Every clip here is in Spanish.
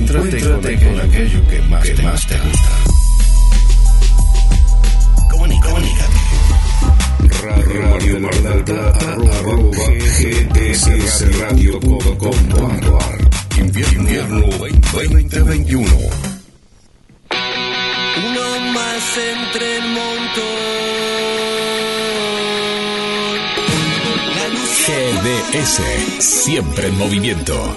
Encuéntrate con, aquello que más, te, más te gusta. Comunícate. Radio Mar del Plata, arroba gdsradio.com.ar Invierno 2021. Uno más entre el montón. GDS, siempre en movimiento.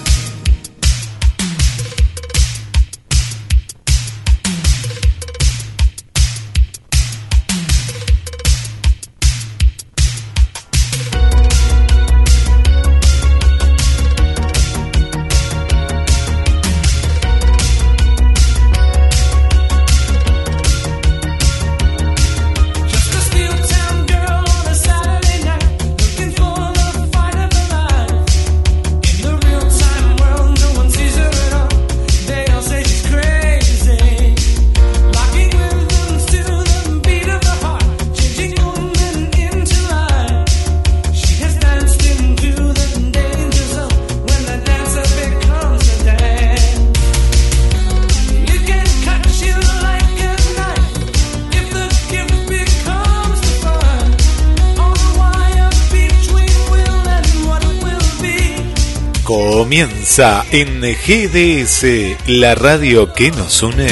Comienza en GDS, la radio que nos une.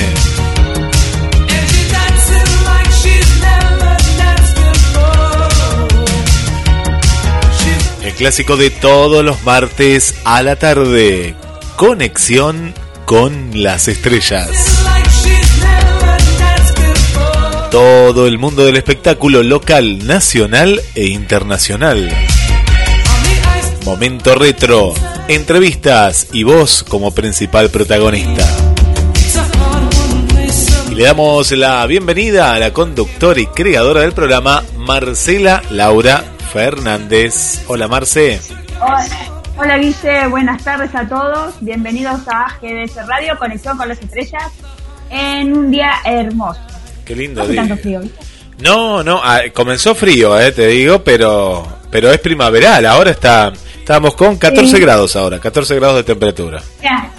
El clásico de todos los martes a la tarde. Conexión con las estrellas. Todo el mundo del espectáculo local, nacional e internacional. Momento retro, entrevistas y vos como principal protagonista. Y le damos la bienvenida a la conductora y creadora del programa, Marcela Laura Fernández. Hola Marce. Hola, hola Guille, buenas tardes a todos. Bienvenidos a GDS Radio, Conexión con las Estrellas, en un día hermoso. Qué lindo día. tanto frío, ¿viste? No, no, ah, comenzó frío, eh, te digo, pero pero es primaveral. Ahora está estamos con 14 Sí. grados ahora, 14 grados de temperatura. Ya,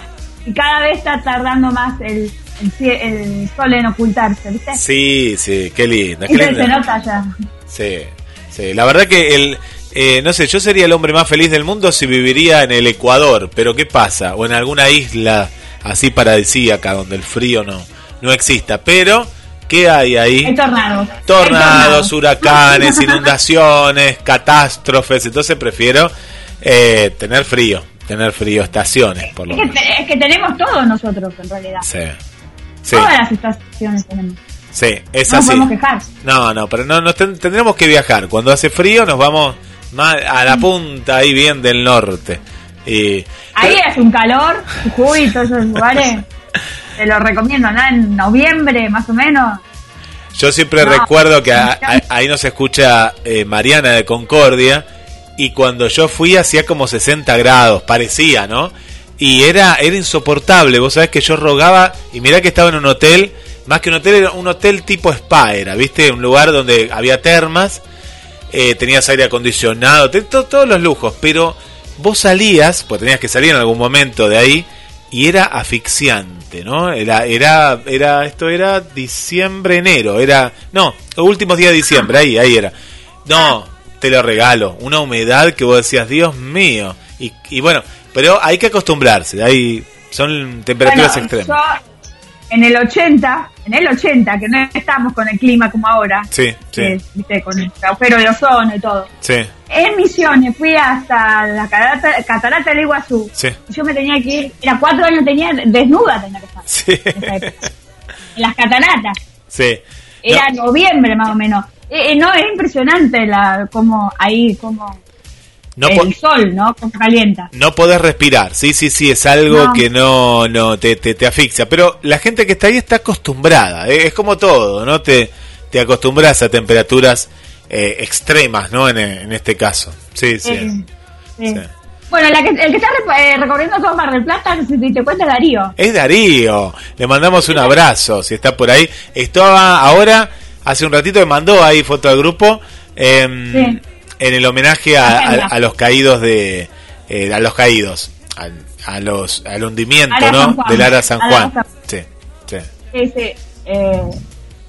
Y cada vez está tardando más el, el, el sol en ocultarse, ¿viste? Sí, sí, qué linda, qué se nota ya. Sí, sí, la verdad que el eh, no sé, yo sería el hombre más feliz del mundo si viviría en el Ecuador, pero ¿qué pasa? O en alguna isla así paradisíaca donde el frío no no exista, pero ¿qué hay ahí? Hay tornados. tornados, Hay huracanes, inundaciones, catástrofes. Entonces prefiero eh, tener frío, tener frío, estaciones, por lo Es que, menos. te- es que tenemos todos nosotros, en realidad. Sí, sí, Todas las estaciones tenemos. sí, es No así. podemos quejar. No, no, pero no, ten- tendremos que viajar. Cuando hace frío nos vamos más a la punta ahí bien del norte. Y, Ahí hace un calor, Jujuy y todos esos lugares. Te lo recomiendo, ¿no? En noviembre, más o menos. Yo siempre No. recuerdo que a- a- ahí nos escucha eh, Mariana de Concordia y cuando yo fui hacía como 60 grados, parecía, ¿no? Y era, era insoportable, vos sabés que yo rogaba y mirá que estaba en un hotel, más que un hotel, era un hotel tipo spa, era, ¿viste? Un lugar donde había termas, eh, tenías aire acondicionado, todos los lujos, pero vos salías, pues tenías que salir en algún momento de ahí, y era asfixiante, ¿no? Era, era, era, esto era diciembre, enero, era, no, los últimos días de diciembre, ahí, ahí era. No, te lo regalo, una humedad que vos decías, Dios mío, y, y bueno, pero hay que acostumbrarse, hay, son temperaturas Bueno, extremas. yo en el 80, en el 80, que no estamos con el clima como ahora, Sí, sí, que, viste, con el agujero de ozono y todo. sí, En Misiones fui hasta la catarata, catarata del Iguazú. sí, Yo me tenía que ir, era cuatro años, tenía desnuda tenía que estar sí. En las cataratas. sí. Era noviembre más o menos. Eh, eh, no, es impresionante la como ahí, como No, el sol, ¿no? Como calienta. no podés respirar, sí, sí, sí, es algo No. que no, no te, te, te asfixia. Pero la gente que está ahí está acostumbrada, ¿eh? es como todo, ¿no? Te, te acostumbras a temperaturas eh, extremas, ¿no? En, en este caso. Sí, sí. Eh, sí. sí. Bueno, la que, el que está re- eh, recorriendo todo Mar del Plata, si te, te cuenta es Darío. Es Darío. Le mandamos un abrazo, si está por ahí. Estaba ahora, hace un ratito me mandó ahí foto del grupo, em, Sí. en el homenaje a, a- a los caídos de... eh, a los caídos. al- A, los, al hundimiento, ¿no? San Juan. Del Ara San Juan. San- Sí, sí. Sí, sí. Eh,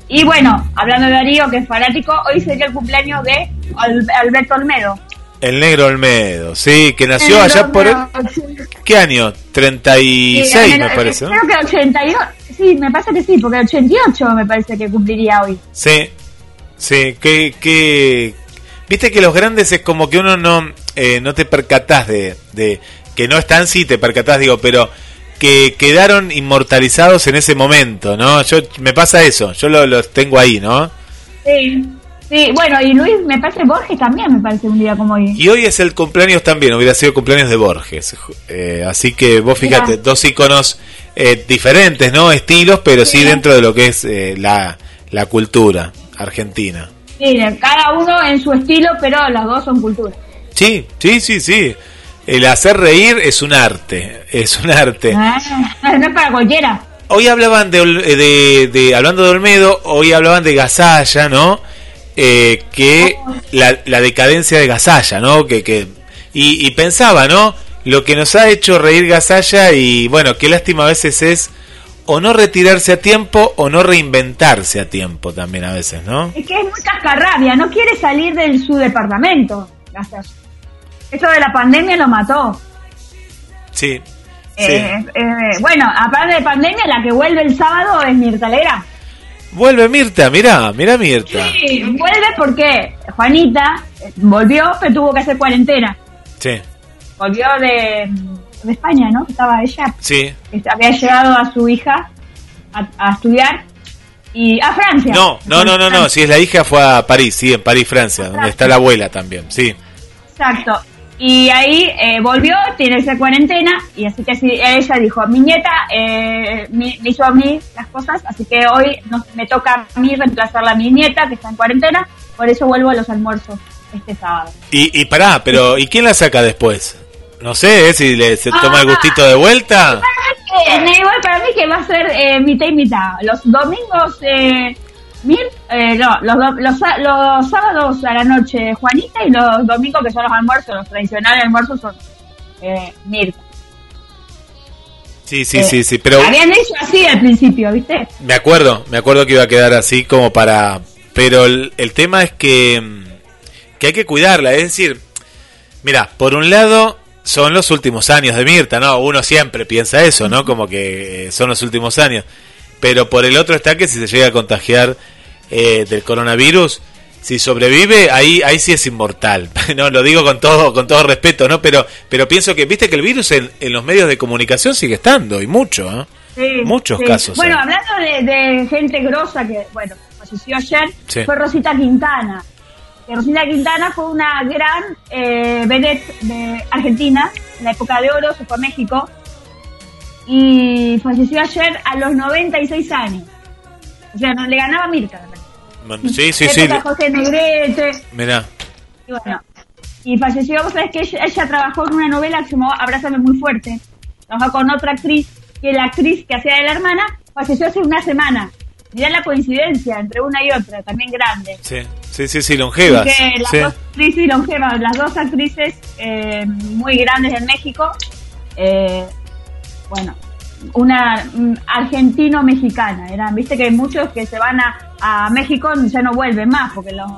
y bueno, hablando de Darío, que es fanático, hoy sería el cumpleaños de Al- Alberto Olmedo. El negro Olmedo, sí, que nació allá por... el-. ¿Qué año? 36 Sí, me parece, ¿no? Creo que 88, sí, me parece que sí, porque 88 me parece que cumpliría hoy. Sí, sí, que, que... Viste que los grandes es como que uno no, eh, no te percatás de, de... Que no están, sí, te percatás, digo, pero que quedaron inmortalizados en ese momento, ¿no? Yo Me pasa eso, yo lo- los tengo ahí, ¿no? Sí, sí, bueno, y Luis, me parece Borges también, me parece un día como hoy. Y hoy es el cumpleaños también, hubiera sido el cumpleaños de Borges. Eh, así que vos fíjate, Mirá. dos iconos eh, diferentes, ¿no? Estilos, pero sí Sí. dentro de lo que es eh, la, la cultura argentina. Sí, cada uno en su estilo, pero los dos son cultura. Sí, sí, sí, sí. El hacer reír es un arte, es un arte. Ah, no es para cualquiera. Hoy hablaban de, de, de- hablando de Olmedo, hoy hablaban de Gasalla, ¿no? Eh, que la, la decadencia de Gasalla, ¿no? Que, que y, y pensaba, ¿no? Lo que nos ha hecho reír Gasalla y bueno, qué lástima a veces es o no retirarse a tiempo o no reinventarse a tiempo también a veces, ¿no? Es que es muy cascarrabia, no quiere salir de su departamento. Gracias. Eso de la pandemia lo mató. Sí. sí. Eh, eh, bueno, aparte de pandemia, la que vuelve el sábado es Mirta Legrand. Vuelve Mirta, mirá, mirá Mirta. Sí, vuelve porque Juanita eh, volvió, pero tuvo que hacer cuarentena. Sí, Volvió de, de España, ¿no? Estaba ella, sí. que había llegado a su hija a, a estudiar y a Francia. No, no, no, no, no, si es la hija fue a París, sí, en París, Francia, donde está la abuela también, sí. Exacto. Y ahí eh, volvió, tiene esa cuarentena, y así que así, ella dijo, mi nieta eh, me, me hizo a mí las cosas, así que hoy nos- me toca a mí reemplazarla a mi nieta, que está en cuarentena, por eso vuelvo a los almuerzos este sábado. Y, y pará, pero ¿y quién la saca después? No sé, ¿eh? si le, se toma el gustito de vuelta. Eh, igual para mí que va a ser eh, mitad y mitad. Los domingos, eh, Mir- eh, no, los, do- los, los sábados a la noche Juanita y los domingos, que son los almuerzos, los tradicionales almuerzos, son eh, Mirta. Sí, sí, Eh, sí, sí, pero Habían hecho así al principio, ¿viste? me acuerdo, me acuerdo que iba a quedar así como para... Pero el, el tema es que, mm, que hay que cuidarla, es decir, mira, por un lado son los últimos años de Mirta, ¿no? Uno siempre piensa eso, ¿no? Como que son los últimos años. Pero por el otro está que si se llega a contagiar eh, del coronavirus, si sobrevive, ahí ahí sí es inmortal. No, lo digo con todo con todo respeto, ¿no? Pero pero pienso que viste que el virus en, en los medios de comunicación sigue estando y mucho, ¿eh? Sí, Muchos sí. casos Bueno, hay. hablando de, de gente grosa que, bueno, falleció ayer, Sí. fue Rosita Quintana. Que Rosita Quintana fue una gran eh, vedette de Argentina, en la época de oro, se fue a México. Y falleció ayer a los 96 años. O sea, no le ganaba a Mirta. Bueno, Sí, sí, sí. José Negrete. Mira, Y bueno, y falleció, vos sabés que ella, ella trabajó en una novela que se llamó Abrázame muy fuerte. Trabajó con otra actriz, que la actriz que hacía de la hermana falleció hace una semana. Mirá la coincidencia entre una y otra, también grande. sí, sí, sí, sí, longevas. Que las Sí. dos actrices longevas, las dos actrices eh, muy grandes en México, eh, bueno, una mm, argentino-mexicana, eran, viste que hay muchos que se van a, a México y ya no vuelven más, porque los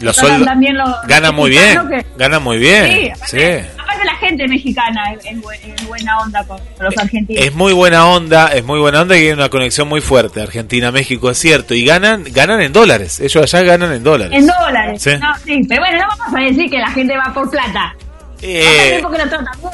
Los sueldos también los gana muy bien, que- gana muy Sí, bien. aparte, Sí. aparte la gente mexicana es, es bu- es buena onda con, los argentinos. Es muy buena onda, es muy buena onda y hay una conexión muy fuerte Argentina-México, es cierto, y ganan ganan en dólares, ellos allá ganan en dólares. en dólares. Sí. No, sí, pero bueno, no vamos a decir que la gente va por plata. Eh,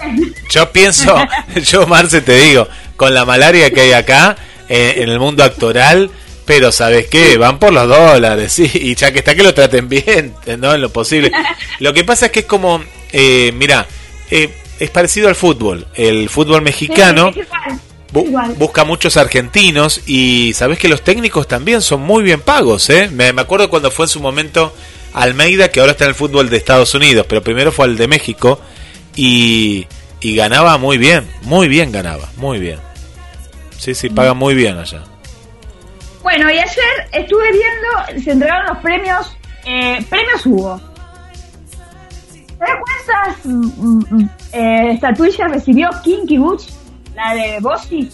bien. yo pienso, yo Marce te digo, con la malaria que hay acá eh, en el mundo actoral, pero ¿sabes qué? Van por los dólares, sí, y ya que está que lo traten bien, ¿no? En lo posible. Lo que pasa es que es como, eh, mira, eh, es parecido al fútbol. El fútbol mexicano Sí, bu- busca muchos argentinos y sabes que los técnicos también son muy bien pagos, ¿eh? Me, me acuerdo cuando fue en su momento Almeida, que ahora está en el fútbol de Estados Unidos, pero primero fue al de México, y, y ganaba muy bien, muy bien ganaba, muy bien. Sí, sí, paga muy bien allá. Bueno, y ayer estuve viendo, se entregaron los premios, eh, premios Hugo. ¿Sabes cuántas mm, mm, eh, estatuillas recibió Kinky Butch? La de Bossy.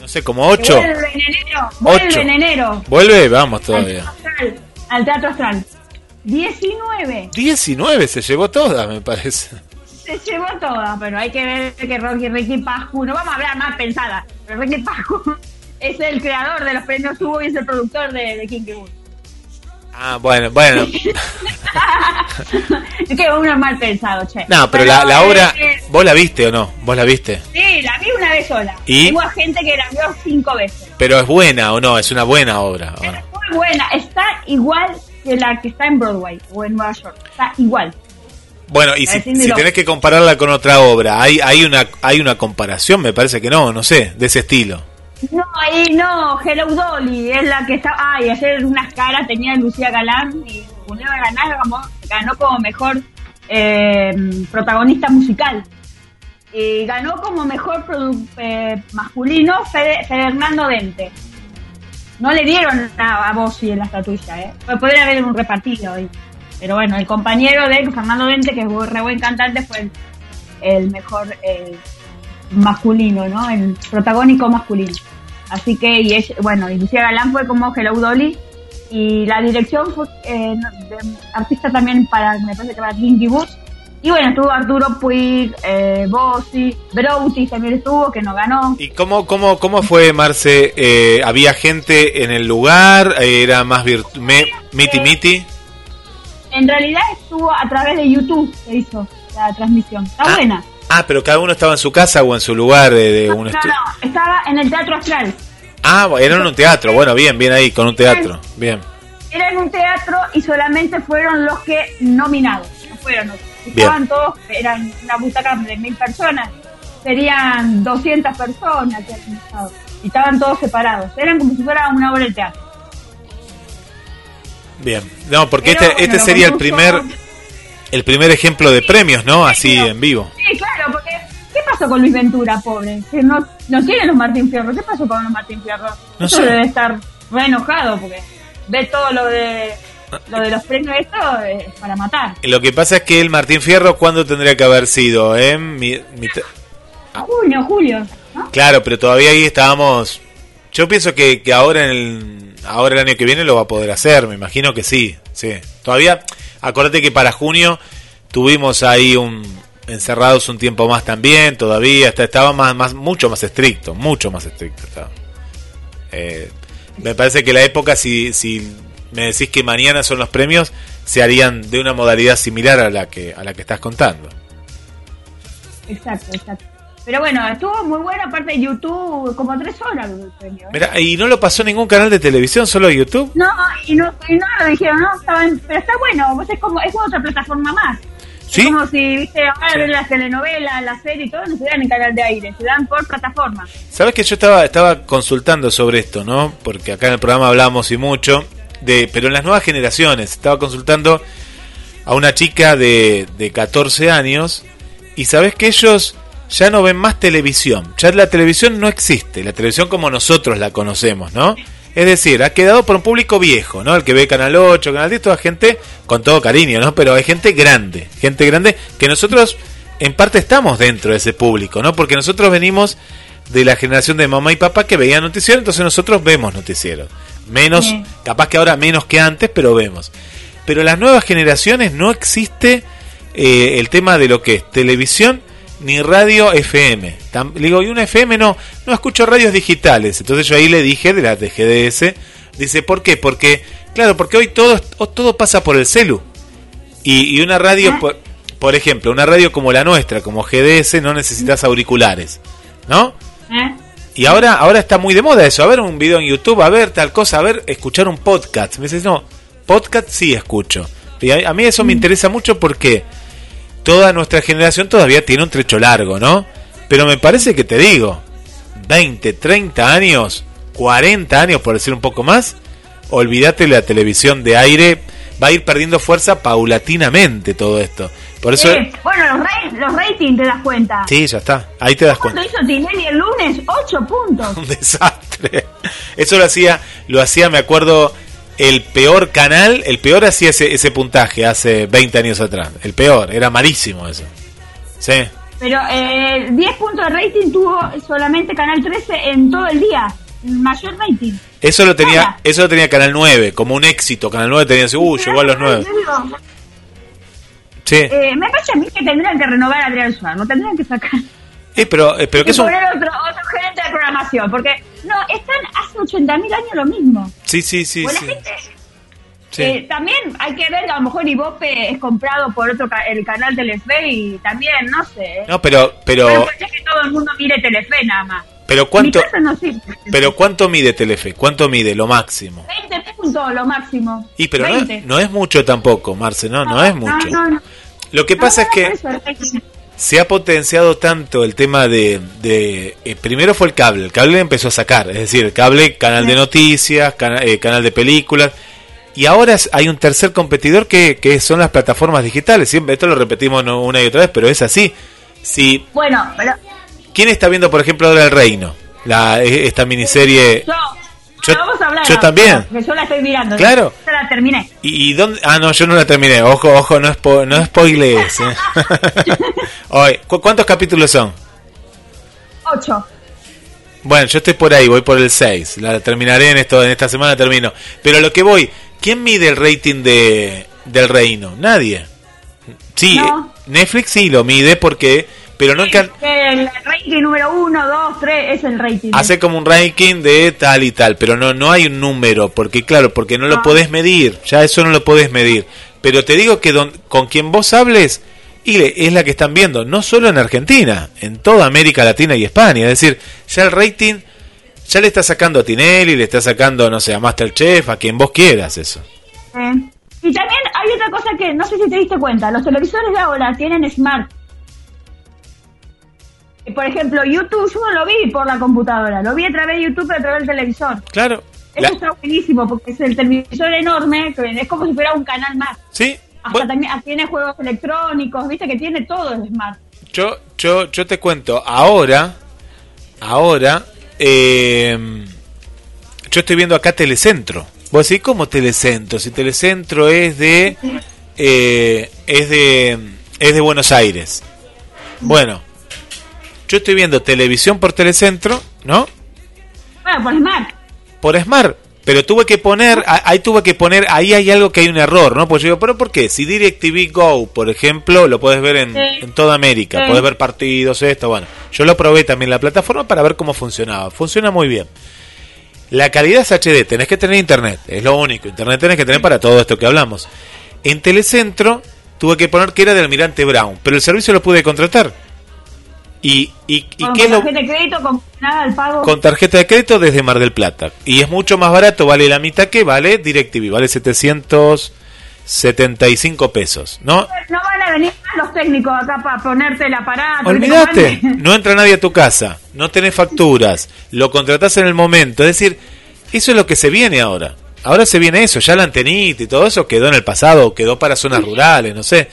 No sé, como ocho. Que Vuelve en enero. Vuelve Ocho. en enero. Vuelve, vamos Al todavía. Teatro Astral. Al Teatro Astral. 19. 19 se llevó toda, me parece. Se llevó toda, pero hay que ver que Rocky Ricky Pascu, no vamos a hablar más pensada, pero Ricky Pascu es el creador de los premios Hugo y es el productor de, de Kinky Butch. Ah, bueno, bueno. es que uno es mal pensado, che. No, pero la, la obra, eh, ¿vos la viste o no? ¿Vos la viste? sí, la vi una vez sola. ¿Y? Hubo gente que la vio cinco veces. Pero es buena o no, es una buena obra. Es muy buena, está igual que la que está en Broadway o en Nueva York. Está igual. Bueno, y si, si tenés que compararla con otra obra, ¿hay, hay, una, ¿hay una comparación? Me parece que no, no sé, de ese estilo. No, ahí no, Hello Dolly es la que está. Ay, ayer unas caras tenía Lucía Galán y Julián Galán ganó como mejor eh, protagonista musical. Y ganó como mejor eh, masculino Fede- Fernando Dente. No le dieron a, a Bossi en la estatuilla, ¿eh? Podría haber un repartido ahí. Pero bueno, el compañero de Fernando Dente, que es un re buen cantante, fue el, el mejor eh, masculino, ¿no? El protagónico masculino. Así que, y ella- bueno, y Lucía Galán fue como Hello Dolly. Y la dirección fue eh, de artista también para, me parece que para Kinky Butch. Y bueno, estuvo Arturo Puig, eh, Bossi, Broutis también estuvo, que no ganó. ¿Y cómo, cómo, cómo fue, Marce? Eh, ¿Había gente en el lugar? ¿Era más virtu me- miti miti? En realidad estuvo a través de YouTube, se hizo la transmisión. Está Ah, buena. Ah, pero cada uno estaba en su casa o en su lugar de, de un No, no, estaba en el Teatro Astral. Ah, era en un teatro. Bueno, bien, bien ahí, con un teatro. Bien. Era en un teatro y solamente fueron los que nominados, no fueron otros. Estaban todos, eran una butaca de mil personas, serían 200 personas que habían estado. Y estaban todos separados. Eran como si fuera una obra de teatro. Bien. No, porque Pero, este, este sería el primer el primer ejemplo de premios, ¿no? Así en vivo. Pasó con Luis Ventura, pobre? Que no, no tiene los Martín Fierro. ¿Qué pasó con los Martín Fierro? No Eso sé. debe estar re enojado porque ve todo lo de lo de los premios esto es para matar. Lo que pasa es que el Martín Fierro, ¿cuándo tendría que haber sido? ¿Eh? Mi- mitad- Junio, julio, ¿no? Claro, pero todavía ahí estábamos. Yo pienso que, que ahora en el ahora el año que viene lo va a poder hacer, me imagino que sí, sí. Todavía, acuérdate que para junio tuvimos ahí un encerrados un tiempo más también, todavía estaba más, más mucho más estricto, mucho más estricto estaba. Eh, me parece que la época si si me decís que mañana son los premios se harían de una modalidad similar a la que a la que estás contando. Exacto, exacto. Pero bueno, estuvo muy bueno, aparte de YouTube, como tres horas el premio. ¿eh? Mira, y no lo pasó ningún canal de televisión, solo YouTube. No, y no, y no lo dijeron, no, estaba en- pero está bueno, vos es como, es como otra plataforma más. ¿Sí? Es como si, viste, ahora Sí. ven las telenovelas, las series y todo, no se dan en canal de aire, se dan por plataforma. Sabes que yo estaba, estaba consultando sobre esto, ¿no? Porque acá en el programa hablamos y mucho, de, pero en las nuevas generaciones, estaba consultando a una chica de, de 14 años y sabes que ellos ya no ven más televisión, ya la televisión no existe, la televisión como nosotros la conocemos, ¿no? Es decir, ha quedado por un público viejo, ¿no? El que ve Canal 8, Canal 10, toda gente con todo cariño, ¿no? Pero hay gente grande, gente grande que nosotros en parte estamos dentro de ese público, ¿no? Porque nosotros venimos de la generación de mamá y papá que veían noticiero, entonces nosotros vemos noticiero. Menos, capaz que ahora menos que antes, pero vemos. Pero las nuevas generaciones no existe eh, el tema de lo que es televisión ni radio FM. Tam- le digo, y una FM no, no escucho radios digitales. Entonces yo ahí le dije de la de GDS, dice, ¿por qué? Porque, claro, porque hoy todo, todo pasa por el celu. Y, y una radio, Ah. por, por ejemplo, una radio como la nuestra, como GDS, no necesitas auriculares, ¿no? ¿eh? Y ahora, ahora está muy de moda eso, a ver un video en YouTube, a ver tal cosa, a ver, escuchar un podcast. Me dices, no, podcast sí escucho. Y a, a mí eso me interesa mucho porque toda nuestra generación todavía tiene un trecho largo, ¿no? Pero me parece que te digo, 20, 30 años, 40 años, por decir un poco más, olvídate la televisión de aire, va a ir perdiendo fuerza paulatinamente todo esto. Por eso, Eh, bueno, los, los ratings te das cuenta. sí, ya está, ahí te das ¿Cuánto cuenta. hizo Tinelli el lunes? 8 puntos. Un desastre. Eso lo hacía, lo hacía, me acuerdo, el peor canal, el peor hacía ese, ese puntaje hace 20 años atrás. El peor, era malísimo eso. Sí. Pero eh, 10 puntos de rating tuvo solamente Canal 13 en todo el día. El mayor rating. Eso lo tenía, Nada. eso lo tenía Canal 9, como un éxito. Canal 9 tenía así, uh, llegó a los 9. Sí. Eh, me parece a mí que tendrían que renovar a Adrián Suárez, lo tendrían que sacar. Eh, pero, eh, pero que y es un... poner otro, otro gerente de programación, porque no, están hace 80.000 años lo mismo. Sí, sí, sí, Bueno, sí. gente, Sí. eh, también hay que ver que a lo mejor Ibope es comprado por otro ca- el canal Telefe y también, no sé. No, pero, pero, Bueno, pues es que todo el mundo mire Telefe nada más. pero cuánto, no pero cuánto mide Telefe, cuánto mide lo máximo. 20 puntos lo máximo. Y pero no, 20. no es mucho tampoco, Marce, no, no es mucho. No, no. Lo que No, pasa no, es que se ha potenciado tanto el tema de, de eh, primero fue el cable, el cable empezó a sacar, es decir, el cable, canal de noticias, cana- eh, canal de películas, y ahora hay un tercer competidor que, que son las plataformas digitales, siempre esto lo repetimos una y otra vez, pero es así. Si, Bueno, pero ¿Quién está viendo, por ejemplo, ahora El Reino? La, eh, esta miniserie... yo, Yo- no, vamos a hablar. yo ahora, también. Yo la estoy mirando. Claro. Ya la terminé. ¿Y, y dónde? Ah, no, yo no la terminé. Ojo, ojo, no, spo, no spoilees. eh. ¿cu- ¿Cuántos capítulos son? 8. Bueno, yo estoy por ahí, voy por el 6. La terminaré en esto, en esta semana termino. Pero lo que voy, ¿quién mide el rating de del reino? Nadie. Sí, No. eh, Netflix sí lo mide porque, pero no en can- El rating número 1, 2, 3 es el rating. hace como un ranking de tal y tal, pero no no hay un número, porque claro, porque no lo Ah. podés medir, ya eso no lo podés medir. Pero te digo que don- con quien vos hables y es la que están viendo, no solo en Argentina, en toda América Latina y España, es decir, ya el rating ya le está sacando a Tinelli, le está sacando, no sé, a Masterchef, a quien vos quieras eso. Eh, Y también hay otra cosa que no sé si te diste cuenta. Los televisores de ahora tienen smart. Por ejemplo, YouTube, yo no lo vi por la computadora. Lo vi a través de YouTube, a través del televisor. Claro. Eso la- está buenísimo porque es el televisor enorme, es como si fuera un canal más. sí, Hasta bueno, también ah, tiene juegos electrónicos, viste que tiene todo el smart. Yo, yo, yo te cuento, ahora, ahora, eh, yo estoy viendo acá Telecentro. Vos decís, ¿cómo Telecentro? Si Telecentro es de, eh, es de, es de Buenos Aires. Bueno, yo estoy viendo televisión por Telecentro, ¿no? Bueno, por smart. por Smart. Pero tuve que poner, ahí tuve que poner, ahí hay algo que hay un error, ¿no? Pues yo digo, ¿pero por qué? Si DirecTV Go, por ejemplo, lo puedes ver en, Sí. en toda América, Sí. puedes ver partidos, esto, bueno. Yo lo probé también la plataforma para ver cómo funcionaba. Funciona muy bien. La calidad es HD, tenés que tener internet, es lo único. Internet tenés que tener para todo esto que hablamos. En Telecentro tuve que poner que era del Almirante Brown, pero el servicio lo pude contratar. ¿Y, y, y con lo, tarjeta de crédito, con nada al pago. con tarjeta de crédito desde Mar del Plata. Y es mucho más barato, vale la mitad que vale DirecTV, vale 775 pesos, ¿no? No van a venir los técnicos acá para ponerte el aparato. ¿viste Olvídate, no entra nadie a tu casa, no tenés facturas, lo contratás en el momento, es decir, eso es lo que se viene ahora. Ahora se viene eso, ya la antenita y todo eso quedó en el pasado, quedó para zonas rurales, no sé.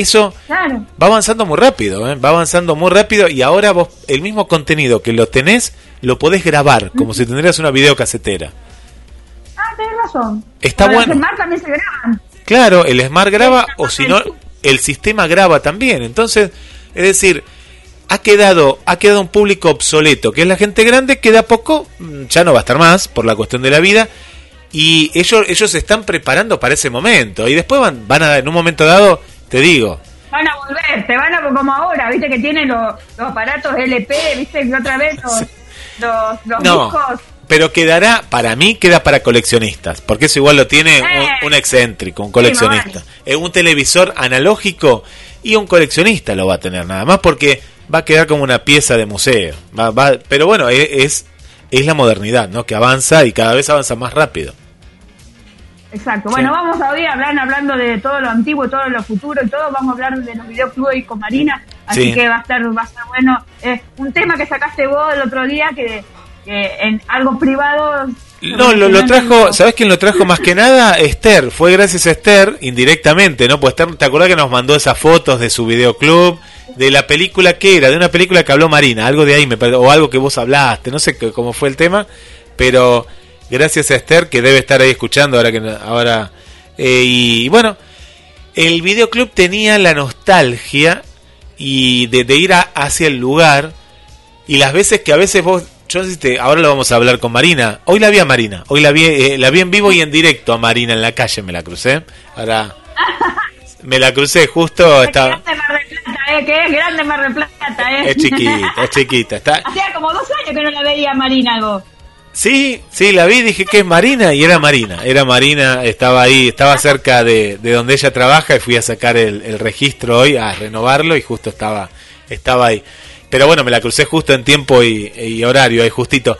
Eso Claro. va avanzando muy rápido, ¿eh? va avanzando muy rápido y ahora vos el mismo contenido que lo tenés lo podés grabar como si tendrías una videocasetera. Ah, tenés razón. Está Pero bueno. Los smart también se graban. Claro, el Smart graba Sí, o si no el sistema graba también. Entonces, es decir, ha quedado ha quedado un público obsoleto, que es la gente grande que de a poco mm, ya no va a estar más por la cuestión de la vida y ellos ellos se están preparando para ese momento y después van van a en un momento dado, te digo, Van a volver, te van a como ahora, viste que tienen los, los aparatos LP, viste que otra vez los, los, los No, discos. pero quedará, para mí queda para coleccionistas, porque eso igual lo tiene Eh. un, un excéntrico, un coleccionista. Sí, Es un televisor analógico y un coleccionista lo va a tener nada más porque va a quedar como una pieza de museo. Va- va- pero bueno, e- es, es la modernidad, ¿no? Que avanza y cada vez avanza más rápido. Exacto. Bueno, Sí. vamos a hoy hablar, hablando de todo lo antiguo, todo lo futuro y todo. Vamos a hablar de los videoclubs hoy con Marina. Así Sí. que va a estar, va a estar bueno. Eh, un tema que sacaste vos el otro día que, que en algo privado No, lo, lo trajo, ¿sabes quién lo trajo más que nada? Esther, fue gracias a Esther, indirectamente, ¿no? Pues Esther, ¿te acuerdas que nos mandó esas fotos de su videoclub? De la película que era, de una película que habló Marina, algo de ahí, me o algo que vos hablaste, no sé qué- cómo fue el tema, pero gracias a Esther, que debe estar ahí escuchando ahora que ahora eh, y bueno, el videoclub tenía la nostalgia y de, de ir a- hacia el lugar y las veces que a veces vos yo te- ahora lo vamos a hablar con Marina hoy la vi a Marina hoy la vi eh, la vi en vivo y en directo a Marina en la calle me la crucé ahora me la crucé justo Plata, eh, que es grande Mar del Plata, eh. es chiquita es chiquita está Hacía como dos años que no la veía Marina vos. Sí, sí, la vi, dije que es Marina y era Marina, era Marina, estaba ahí, estaba cerca de, de donde ella trabaja y fui a sacar el, registro hoy, a renovarlo y justo estaba, estaba ahí. Pero bueno, me la crucé justo en tiempo y, y horario, ahí justito.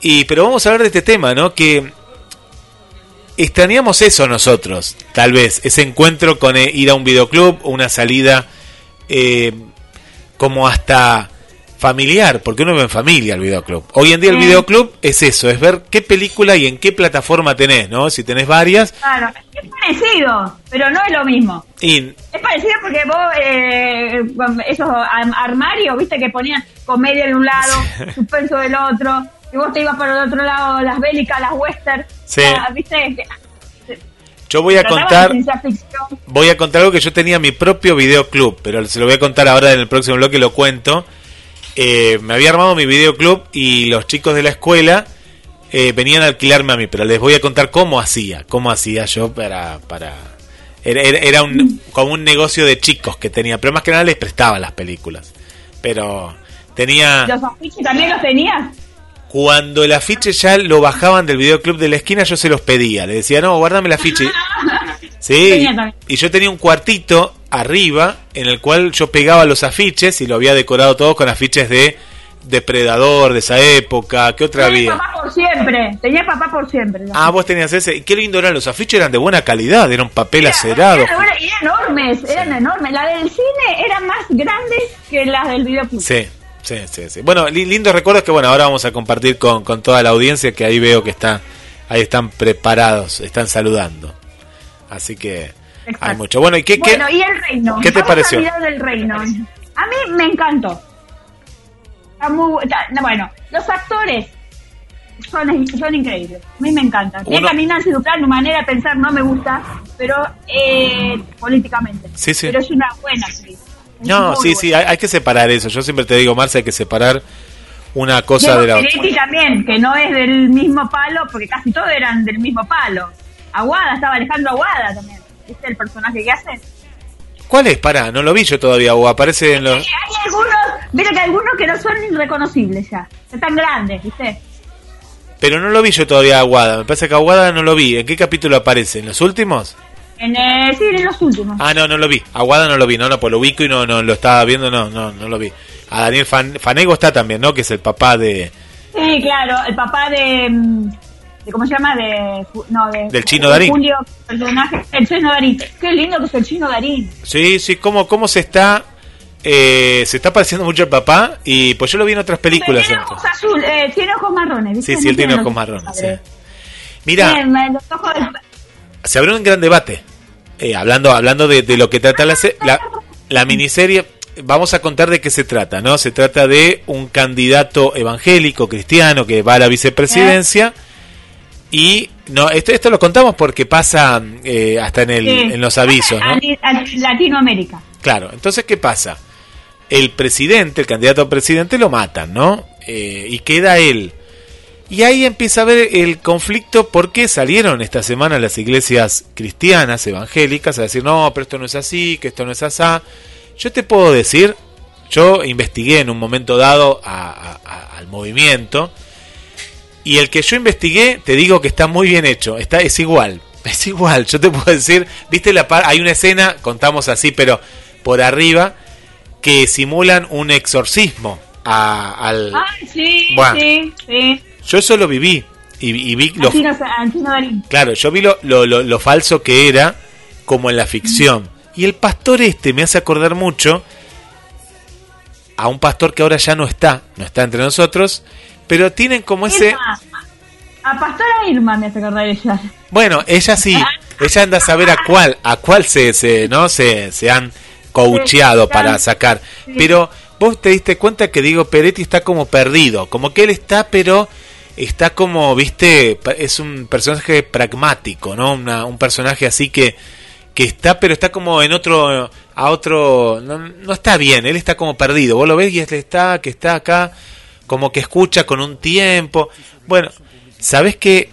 Y, pero vamos a hablar de este tema, ¿no? Que extrañamos eso nosotros, tal vez, ese encuentro con eh, ir a un videoclub, una salida eh, como hasta familiar, porque uno ve en familia el videoclub. Hoy en día el Mm. videoclub es eso, es ver qué película y en qué plataforma tenés, ¿no? Si tenés varias. Claro, es parecido, pero no es lo mismo. Y Es parecido porque vos, eh, esos armarios, viste, que ponían comedia en un lado, suspenso del otro, y vos te ibas para el otro lado, las bélicas, las western, Sí. ah, viste, que yo voy a de contar, voy a contar algo que yo tenía mi propio videoclub, pero se lo voy a contar ahora en el próximo bloque, lo cuento. Eh, me había armado mi videoclub y los chicos de la escuela eh, venían a alquilarme a mí, pero les voy a contar cómo hacía, cómo hacía yo para... para era, era- un, como un negocio de chicos que tenía, pero más que nada les prestaba las películas. Pero tenía... ¿Los afiches también los tenías? Cuando el afiche ya lo bajaban del videoclub de la esquina, yo se los pedía. Le decía, no, guárdame el afiche. Sí, y yo tenía un cuartito arriba en el cual yo pegaba los afiches y lo había decorado todo con afiches de Depredador de esa época. ¿Qué otra Tenía papá por siempre, tenía papá por siempre. Ah, vos tenías ese. Y qué lindo eran los afiches, eran de buena calidad, eran papel acerado. Eran, eran- enormes, eran enormes. La del cine eran más grandes que las del videoclub. Sí, sí, sí, sí. Bueno, li- lindos recuerdos que bueno, ahora vamos a compartir con, con toda la audiencia que ahí veo que está, ahí están preparados, están saludando. Así que hay mucho. Bueno, ¿y qué, qué? Bueno, y el reino. ¿Qué te Vamos pareció? A del reino. A mí me encantó. Está muy, está- no, bueno, los actores son, son increíbles. A mí me encantan. Uno-. Nancy Ducán, mi manera de pensar no me gusta, pero eh, políticamente. Sí, sí. Pero es una buena actriz. Es No, sí, sí, hay, hay que separar eso. Yo siempre te digo, Marcia, hay que separar una cosa Diego de la otra. Peretti también, que no es del mismo palo, porque casi todos eran del mismo palo. Aguada, estaba Alejandro Aguada también. ¿Viste el personaje que hace? ¿Cuál es? Pará, no lo vi yo todavía, o aparece en los... hay algunos, mira que algunos que no son irreconocibles ya. Están grandes, ¿viste? Pero no lo vi yo todavía Aguada, me parece que Aguada no lo vi. ¿En qué capítulo aparece? ¿En los últimos? En, eh, sí, en los últimos. Ah, no, no lo vi. Aguada no lo vi, no, no, pues lo ubico y no, no lo estaba viendo, no, no, no lo vi. A Daniel Fan- Fanego está también, ¿no? Que es el papá de... Sí, claro, el papá de, mm, de ¿cómo se llama? De, no, de, Del Chino de Darín. Julio, personaje, el Chino Darín. Qué lindo que es el Chino Darín. Sí, sí, cómo, cómo se está... eh, se está pareciendo mucho al papá y pues yo lo vi en otras películas. Tiene ojos azul, eh, tiene ojos marrones, ¿viste? Sí, sí, él tiene ojos marrones. sí. Mira, los ojos del- se abrió un gran debate. eh, hablando hablando de, de lo que trata la, la, la miniserie, vamos a contar de qué se trata, ¿no? Se trata de un candidato evangélico cristiano que va a la vicepresidencia y no esto esto lo contamos porque pasa eh, hasta en el Sí. en los avisos, Latinoamérica. Claro, entonces ¿qué pasa? El presidente, el candidato a presidente lo matan, ¿no? Eh, y queda él. Y ahí empieza a ver el conflicto porque salieron esta semana las iglesias cristianas, evangélicas, a decir, no, pero esto no es así, que esto no es así. Yo te puedo decir, yo investigué en un momento dado a- a- a- al movimiento, y el que yo investigué, te digo que está muy bien hecho, está, es igual, es igual, yo te puedo decir, viste la par- hay una escena, contamos así, pero por arriba, que simulan un exorcismo a- al... Sí, Bueno. sí, sí. Yo eso lo viví, y, y vi lo, Chino Darín. Claro, yo vi lo, lo, lo- lo falso que era, como en la ficción. Y el pastor este me hace acordar mucho a un pastor que ahora ya no está, no está entre nosotros, pero tienen como ese... A Pastora Irma me hace acordar ella. Bueno, ella sí, ella anda a saber a cuál, a cuál se, se no se, se han coacheado Sí, para sacar. Sí. Pero vos te diste cuenta que digo Peretti está como perdido, como que él está, pero está como, viste, es un personaje pragmático, ¿no? Una- un personaje así que que está, pero está como en otro, a otro, no, no está bien, él está como perdido. Vos lo ves y él está, que está acá, como que escucha con un tiempo. Bueno, sabés que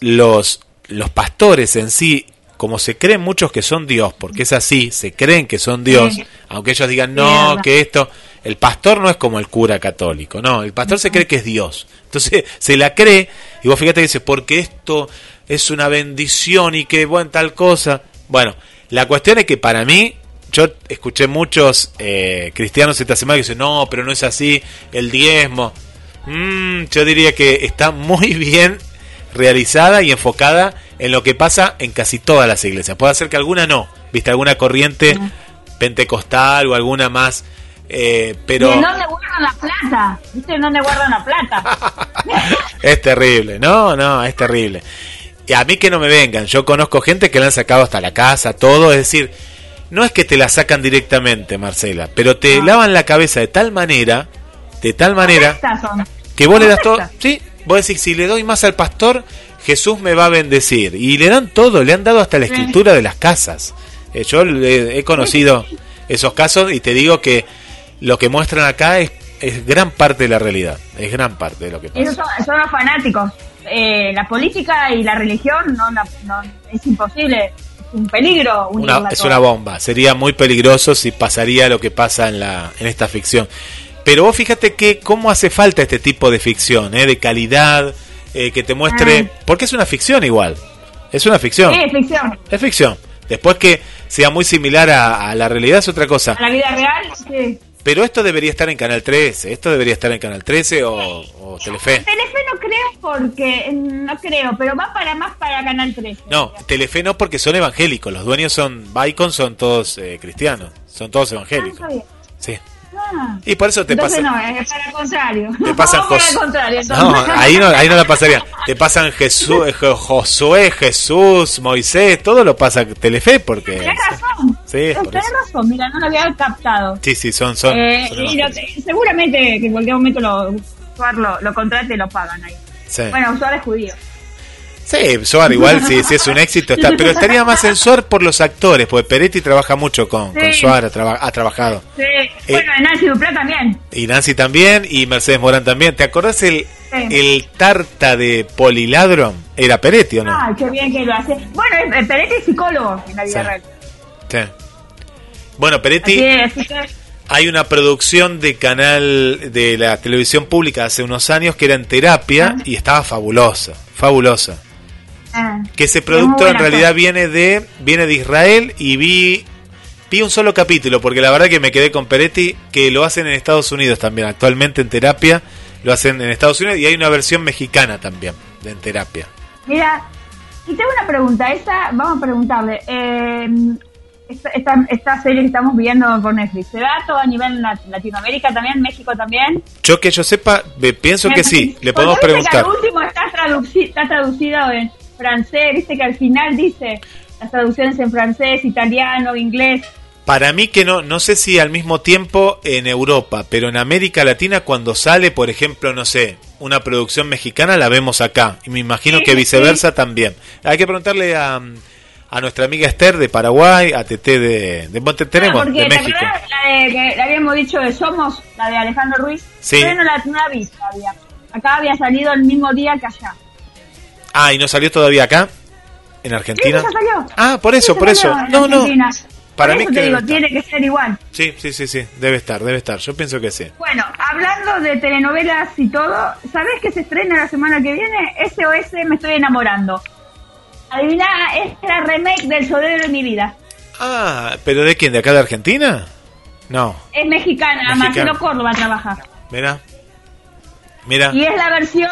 los, los pastores en sí, como se creen muchos que son Dios, porque es así, se creen que son Dios, aunque ellos digan no, que esto, el pastor no es como el cura católico, no, el pastor se cree que es Dios. Entonces se la cree, y vos fíjate que dice, porque esto es una bendición y que bueno, tal cosa. Bueno, la cuestión es que para mí, yo escuché muchos eh, cristianos esta semana que dicen, no, pero no es así, el diezmo. Mm, yo diría que está muy bien realizada y enfocada en lo que pasa en casi todas las iglesias. Puede ser que alguna no, viste, alguna corriente pentecostal o alguna más, eh, pero ¿De dónde guardan la plata? ¿Viste dónde guardan la plata? es terrible, no, no, es terrible. Y a mí que no me vengan, yo conozco gente que la han sacado hasta la casa, todo, es decir, no es que te la sacan directamente, Marcela, pero te No. lavan la cabeza de tal manera, de tal manera, que vos le das todo, sí, vos decís, si le doy más al pastor, Jesús me va a bendecir. Y le dan todo, le han dado hasta la escritura de las casas. Eh, yo le- he conocido esos casos y te digo que lo que muestran acá es, es gran parte de la realidad, es gran parte de lo que Esos pasa. son, son los fanáticos. Eh, la política y la religión no, la- no- es imposible. Un peligro Una- es una bomba, sería muy peligroso si pasaría lo que pasa en, la, en esta ficción. Pero vos fíjate que cómo hace falta este tipo de ficción, ¿eh? de calidad, eh, que te muestre... Ah. Porque es una ficción igual, es una ficción. Sí, es ficción. Es ficción. Después que sea muy similar a, a la realidad es otra cosa. A la vida real, sí. Pero esto debería estar en Canal 13. Esto debería estar en Canal 13 o, o Telefe. Telefe no porque, mm, no creo, pero va para más para Canal 13. No, Telefe no porque son evangélicos. Los dueños son, Bicon son todos eh, cristianos. Son todos Ah, evangélicos. Sí. Ah. Y por eso te Entonces pasa... no, es para el contrario. Te pasan para el contrario. No, ahí no, ahí no la pasaría. Te pasan Jesús, eh, Jo- Josué, Jesús, Moisés, todo lo pasa Telefe porque... Tenés razón. Sí, eso. razón, mira, no lo había captado. Sí, sí, son... son, Eh, son y lo- evangélicos. seguramente que en cualquier momento lo, lo, lo contrate y lo pagan ahí. Sí. Bueno, Suar es judío. Sí, Suar igual, si, si es un éxito está. Pero estaría más en Suar por los actores, porque Peretti trabaja mucho con, con Sí. Suar, ha, traba- ha trabajado. Sí. Bueno, Nancy Duplá también. Y Nancy también, y Mercedes Morán también. ¿Te acordás el, Sí. el tarta de Poliladron? ¿Era Peretti o no? Ay, qué bien que lo hace. Bueno, eh, eh, Peretti es psicólogo en la vida Sí. real. Sí. Bueno, Peretti, Así, es, así que, hay una producción de canal de la televisión pública hace unos años que era en terapia Ah. y estaba fabulosa, fabulosa. ah, que ese es producto en realidad cosa. viene de viene de Israel y vi vi un solo capítulo porque la verdad que me quedé con Peretti que lo hacen en Estados Unidos también actualmente en terapia lo hacen en Estados Unidos y hay una versión mexicana también de en terapia Mira, y tengo una pregunta. Esta, vamos a preguntarle. Eh, esta, esta, esta serie que estamos viendo por Netflix, ¿se da todo a nivel lat- Latinoamérica también? ¿México también? yo que yo sepa me- pienso que sí le podemos preguntar que al último está, traduci- está traducido en francés, viste que al final dice las traducciones en francés, italiano, inglés. Para mí que no, no sé si al mismo tiempo en Europa, pero en América Latina cuando sale, por ejemplo, no sé, una producción mexicana la vemos acá. Y me imagino Sí, que sí. viceversa también. Hay que preguntarle a, a nuestra amiga Esther de Paraguay, a Tete de, de Monte- tenemos, Ah, de ¿te México. la de que le habíamos dicho de Somos, la de Alejandro Ruiz? Sí. No la, no la vi todavía. Acá había salido el mismo día que allá. Ah, ¿y no salió todavía acá? ¿En Argentina? Sí, ya salió. Ah, por eso, Sí, por eso. No, no. Para mí eso que te digo, tiene que ser igual. Sí, sí, sí, sí. Debe estar, debe estar. Yo pienso que sí. Bueno, hablando de telenovelas y todo, ¿sabés que se estrena la semana que viene? SOS Me Estoy Enamorando. Adivina, es la remake del Sodero de mi vida. Ah, ¿pero de quién? ¿De acá de Argentina? No. Es mexicana. Marcelo Córdoba trabaja. Mira. Mira. Y es la versión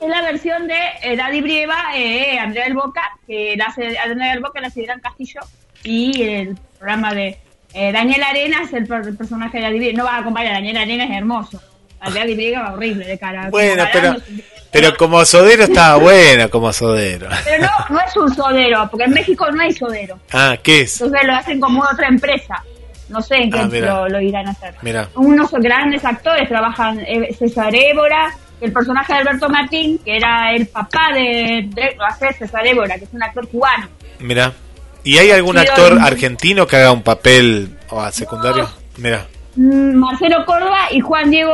es la versión de eh, Daddy Brieva, eh, Andrea del Boca, que la hace Andrea del Boca, la hace Gran Castillo, y el programa de eh, Daniel Arenas, el, el personaje de Daddy Brieva. No vas a comparar, Daniel Arenas es hermoso. A Daddy Brieva horrible de cara. Bueno, pero Pero como sodero estaba buena, como sodero. Pero no, no es un sodero, porque en México no hay sodero. Ah, ¿qué es? Entonces lo hacen como otra empresa. No sé en qué Ah, lo, lo irán a hacer. Mira. Unos grandes actores trabajan, eh, César Évora, el personaje de Alberto Martín, que era el papá de, de lo hace César Évora, que es un actor cubano. Mira. ¿Y hay algún actor argentino que haga un papel o a secundario? Mira. Mm, Marcelo Córdoba y Juan Diego.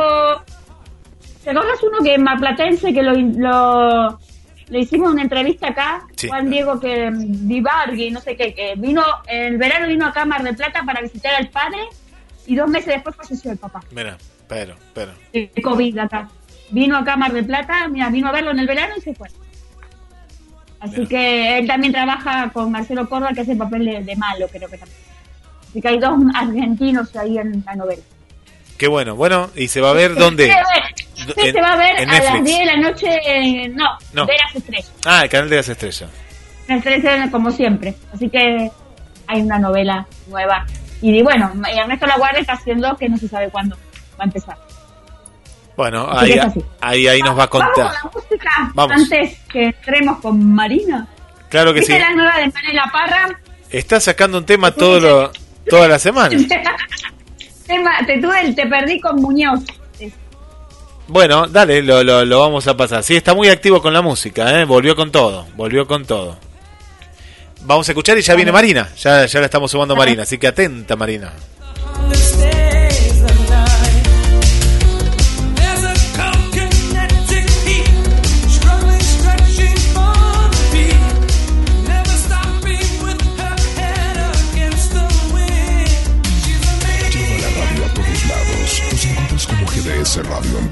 ¿Te acuerdas uno que es marplatense que lo, lo- le hicimos una entrevista acá? Sí. Juan Diego que Vivargui, no sé qué, que vino, el verano vino acá a Mar del Plata para visitar al padre y dos meses después falleció el papá. Mira. Pero, pero. de COVID acá. Vino acá a Mar del Plata, mira, vino a verlo en el verano y se fue. Así Mira. que él también trabaja con Marcelo Córdoba, que hace el papel de, de malo, creo que también. Así que hay dos argentinos ahí en la novela. Qué bueno. Bueno, ¿y se va a ver dónde? Sí, En- se va a ver en a las Netflix. 10 de la noche, no, No. de las estrellas. Ah, el canal de las estrellas. Las estrellas como siempre. Así que hay una novela nueva. Y bueno, Ernesto La Guardia está haciendo que no se sabe cuándo va a empezar. Bueno, ahí, ahí, ahí nos va a contar. Vamos con la música Vamos. antes que entremos con Marina. Claro que sí. ¿Viste la nueva de Manela Parra? Está sacando un tema todo lo, toda la semana. Tema, te tuve, el- te perdí con Muñoz. Bueno, dale, lo, lo, lo vamos a pasar. Sí, está muy activo con la música, ¿eh? Volvió con todo, volvió con todo. Vamos a escuchar y ya viene Marina. Ya, ya la estamos sumando a Marina, así que atenta, Marina.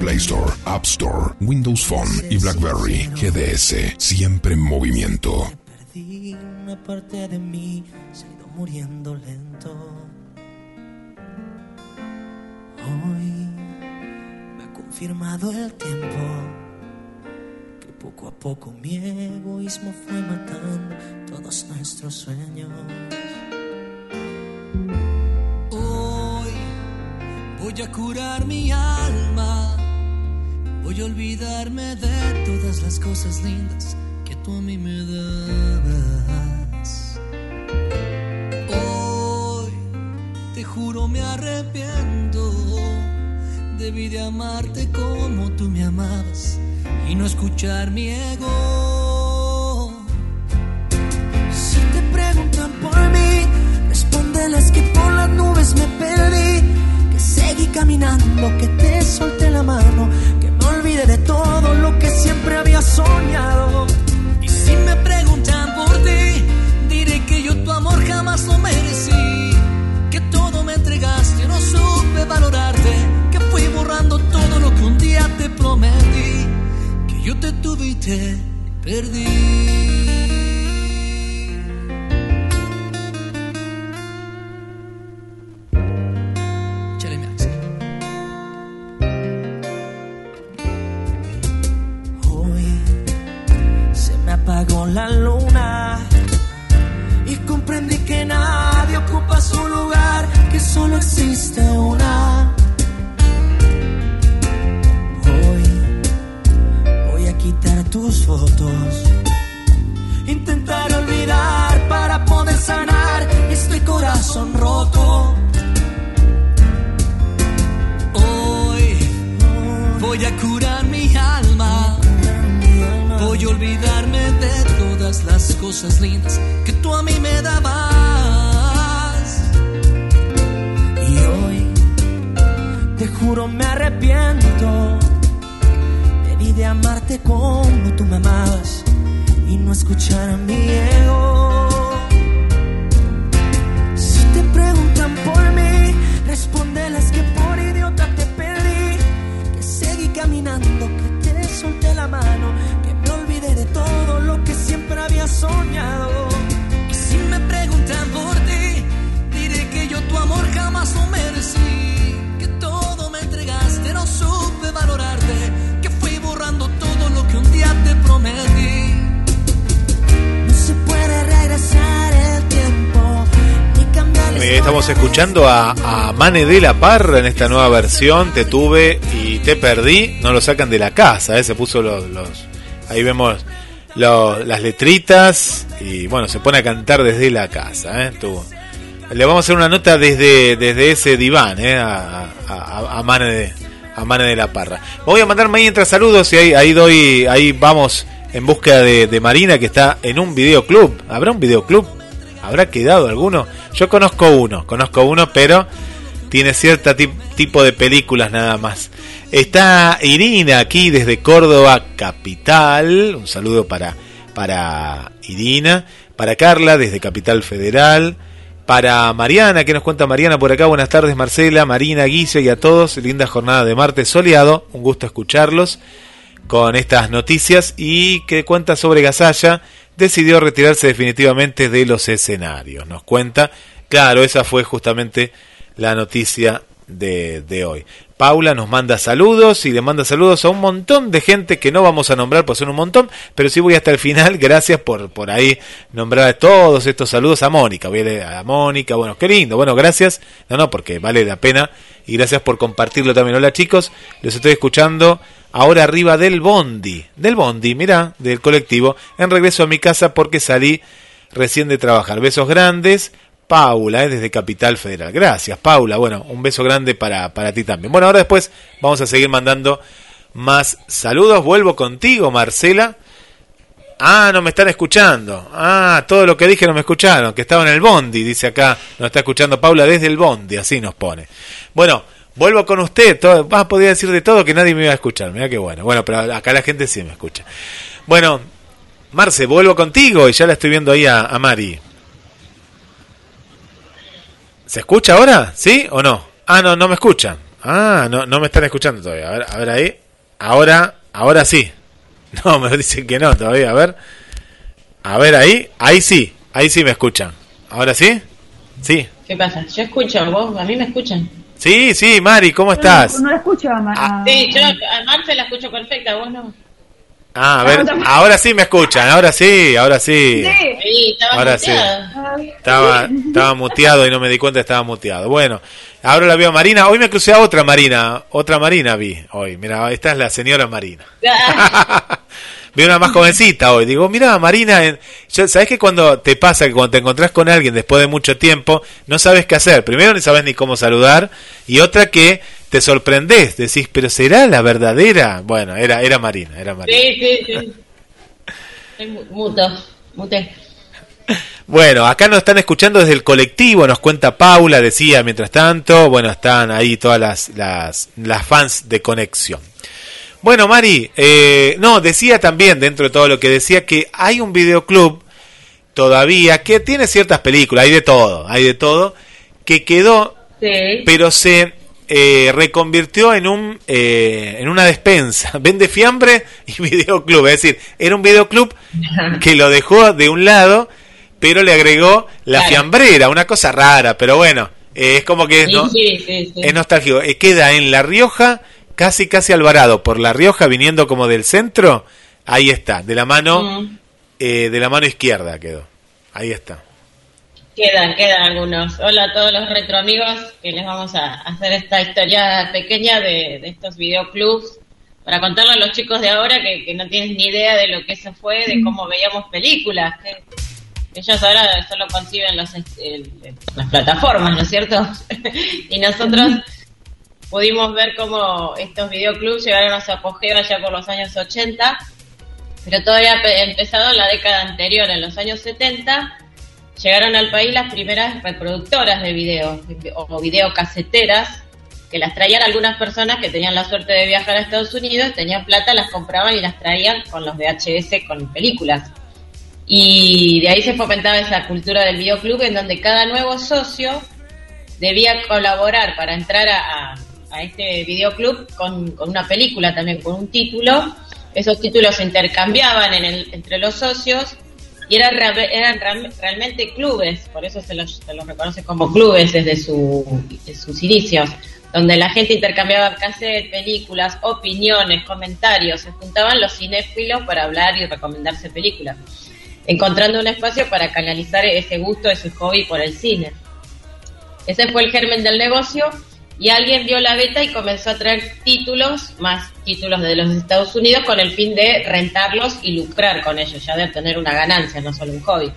Play Store, App Store, Windows Phone y BlackBerry. GDS, siempre en movimiento. Perdí una parte de mí, se ido muriendo lento. Hoy me ha confirmado el tiempo que poco a poco mi egoísmo fue matando todos nuestros sueños. Hoy voy a curar mi alma. Voy a olvidarme de todas las cosas lindas que tú a mí me dabas. Hoy te juro me arrepiento. Debí de amarte como tú me amabas y no escuchar mi ego. Si te preguntan por mí, respóndeles que por las nubes me perdí, que seguí caminando, que te solté la mano, de todo lo que siempre había soñado. Y si me preguntan por ti, diré que yo tu amor jamás lo merecí. Que todo me entregaste, no supe valorarte. Que fui borrando todo lo que un día te prometí. Que yo te tuve y te perdí. Escuchando a, Mane de la Parra en esta nueva versión. Te tuve y te perdí. No lo sacan de la casa, ¿eh? se puso los, ahí vemos las letritas y bueno, se pone a cantar desde la casa. ¿eh? Le vamos a hacer una nota desde, desde ese diván ¿eh? a, a, Mane de, a Mane de la Parra. Voy a mandarme ahí entre saludos y ahí, doy, ahí vamos en búsqueda de, de Marina que está en un videoclub. ¿Habrá un videoclub? ¿Habrá quedado alguno? Yo conozco uno, conozco uno, pero tiene cierto tipo de películas nada más. Está Irina aquí desde Córdoba Capital. Un saludo para, para Irina. Para Carla desde Capital Federal. Para Mariana, que nos cuenta Mariana por acá. Buenas tardes Marcela, Marina, Guille y a todos. Linda jornada de martes soleado. Un gusto escucharlos con estas noticias y que cuenta sobre Gasalla decidió retirarse definitivamente de los escenarios. Nos cuenta, claro, esa fue justamente la noticia de, de, hoy. Paula nos manda saludos y le manda saludos a un montón de gente que no vamos a nombrar, pues son un montón, pero sí voy hasta el final. Gracias por, por ahí nombrar todos estos saludos a Mónica. Voy a, a Mónica, bueno, qué lindo, bueno, gracias. No, no, porque vale la pena y gracias por compartirlo también. Hola chicos, los estoy escuchando ahora arriba del bondi, del bondi, mira, del colectivo, en regreso a mi casa porque salí recién de trabajar. Besos grandes. Paula, eh, desde Capital Federal. Gracias, Paula. Bueno, un beso grande para, para ti también. Bueno, ahora después vamos a seguir mandando más saludos. Vuelvo contigo, Marcela. Ah, no me están escuchando. Ah, todo lo que dije no me escucharon, que estaba en el bondi, dice acá. Nos está escuchando Paula desde el bondi, así nos pone. Bueno, vuelvo con usted. Todo, ah, podía decir de todo que nadie me iba a escuchar. Mira qué bueno. Bueno, pero acá la gente sí me escucha. Bueno, Marce, vuelvo contigo y ya la estoy viendo ahí a, a Mari. ¿Se escucha ahora? ¿Sí o no? Ah, no, no me escuchan. Ah, no, no me están escuchando todavía. A ver, a ver ahí. Ahora, ahora sí. No, me dicen que no todavía. A ver. A ver ahí. Ahí sí. Ahí sí me escuchan. ¿Ahora sí? Sí. ¿Qué pasa? Yo escucho, vos, a mí me escuchan. Sí, sí, Mari, ¿cómo estás? No, no la escucho a, Mar ah, Sí, yo a Marce la escucho perfecta, vos no. Ah, a ver, ahora sí me escuchan, ahora sí, ahora sí. Sí, estaba ahora sí. Estaba, estaba muteado y no me di cuenta que estaba muteado. Bueno, ahora la veo a Marina. Hoy me crucé a otra Marina, otra Marina vi hoy. Mira, esta es la señora Marina. vi una más jovencita hoy. Digo, mira, Marina, ¿sabes que cuando te pasa que cuando te encontrás con alguien después de mucho tiempo, no sabes qué hacer? Primero, ni sabes ni cómo saludar. Y otra que te sorprendés, decís, pero ¿será la verdadera? Bueno, era, era Marina, era Marina. Sí, sí, sí. Estoy muto, muté. Bueno, acá nos están escuchando desde el colectivo, nos cuenta Paula, decía mientras tanto, bueno, están ahí todas las, las, las fans de conexión. Bueno, Mari, eh, no, decía también, dentro de todo lo que decía, que hay un videoclub todavía que tiene ciertas películas, hay de todo, hay de todo, que quedó, Sí. pero se eh, reconvirtió en un eh, en una despensa, vende fiambre y videoclub, es decir, era un videoclub que lo dejó de un lado, pero le agregó la Claro. fiambrera, una cosa rara, pero bueno, eh, es como que es, Sí, no- sí, sí, sí. es nostálgico. Eh, queda en La Rioja, casi casi Alvarado, por La Rioja viniendo como del centro, ahí está, de la mano Mm. eh, de la mano izquierda quedó. Ahí está. Quedan, quedan algunos. Hola a todos los retro amigos que les vamos a hacer esta historia pequeña de, estos videoclubs para contarle a los chicos de ahora que, no tienen ni idea de lo que eso fue, de cómo veíamos películas. Que ellos ahora solo conciben los, el- las plataformas, ¿no es cierto? y nosotros pudimos ver cómo estos videoclubs llegaron a su apogeo allá por los años 80, pero todavía empezado en la década anterior, en los años 70 llegaron al país las primeras reproductoras de video o videocaseteras que las traían algunas personas que tenían la suerte de viajar a Estados Unidos, tenían plata, las compraban y las traían con los VHS con películas. Y de ahí se fomentaba esa cultura del videoclub en donde cada nuevo socio debía colaborar para entrar a, a- a este videoclub con, con una película también, con un título. Esos títulos se intercambiaban en el- entre los socios y eran, eran real- realmente clubes, por eso se los, se los reconoce como clubes desde, su, sus inicios, donde la gente intercambiaba cassette, películas, opiniones, comentarios, se juntaban los cinéfilos para hablar y recomendarse películas, encontrando un espacio para canalizar ese gusto, ese hobby por el cine. Ese fue el germen del negocio y alguien vio la beta y comenzó a traer títulos, más títulos de los Estados Unidos, con el fin de rentarlos y lucrar con ellos, ya de obtener una ganancia, no solo un hobby.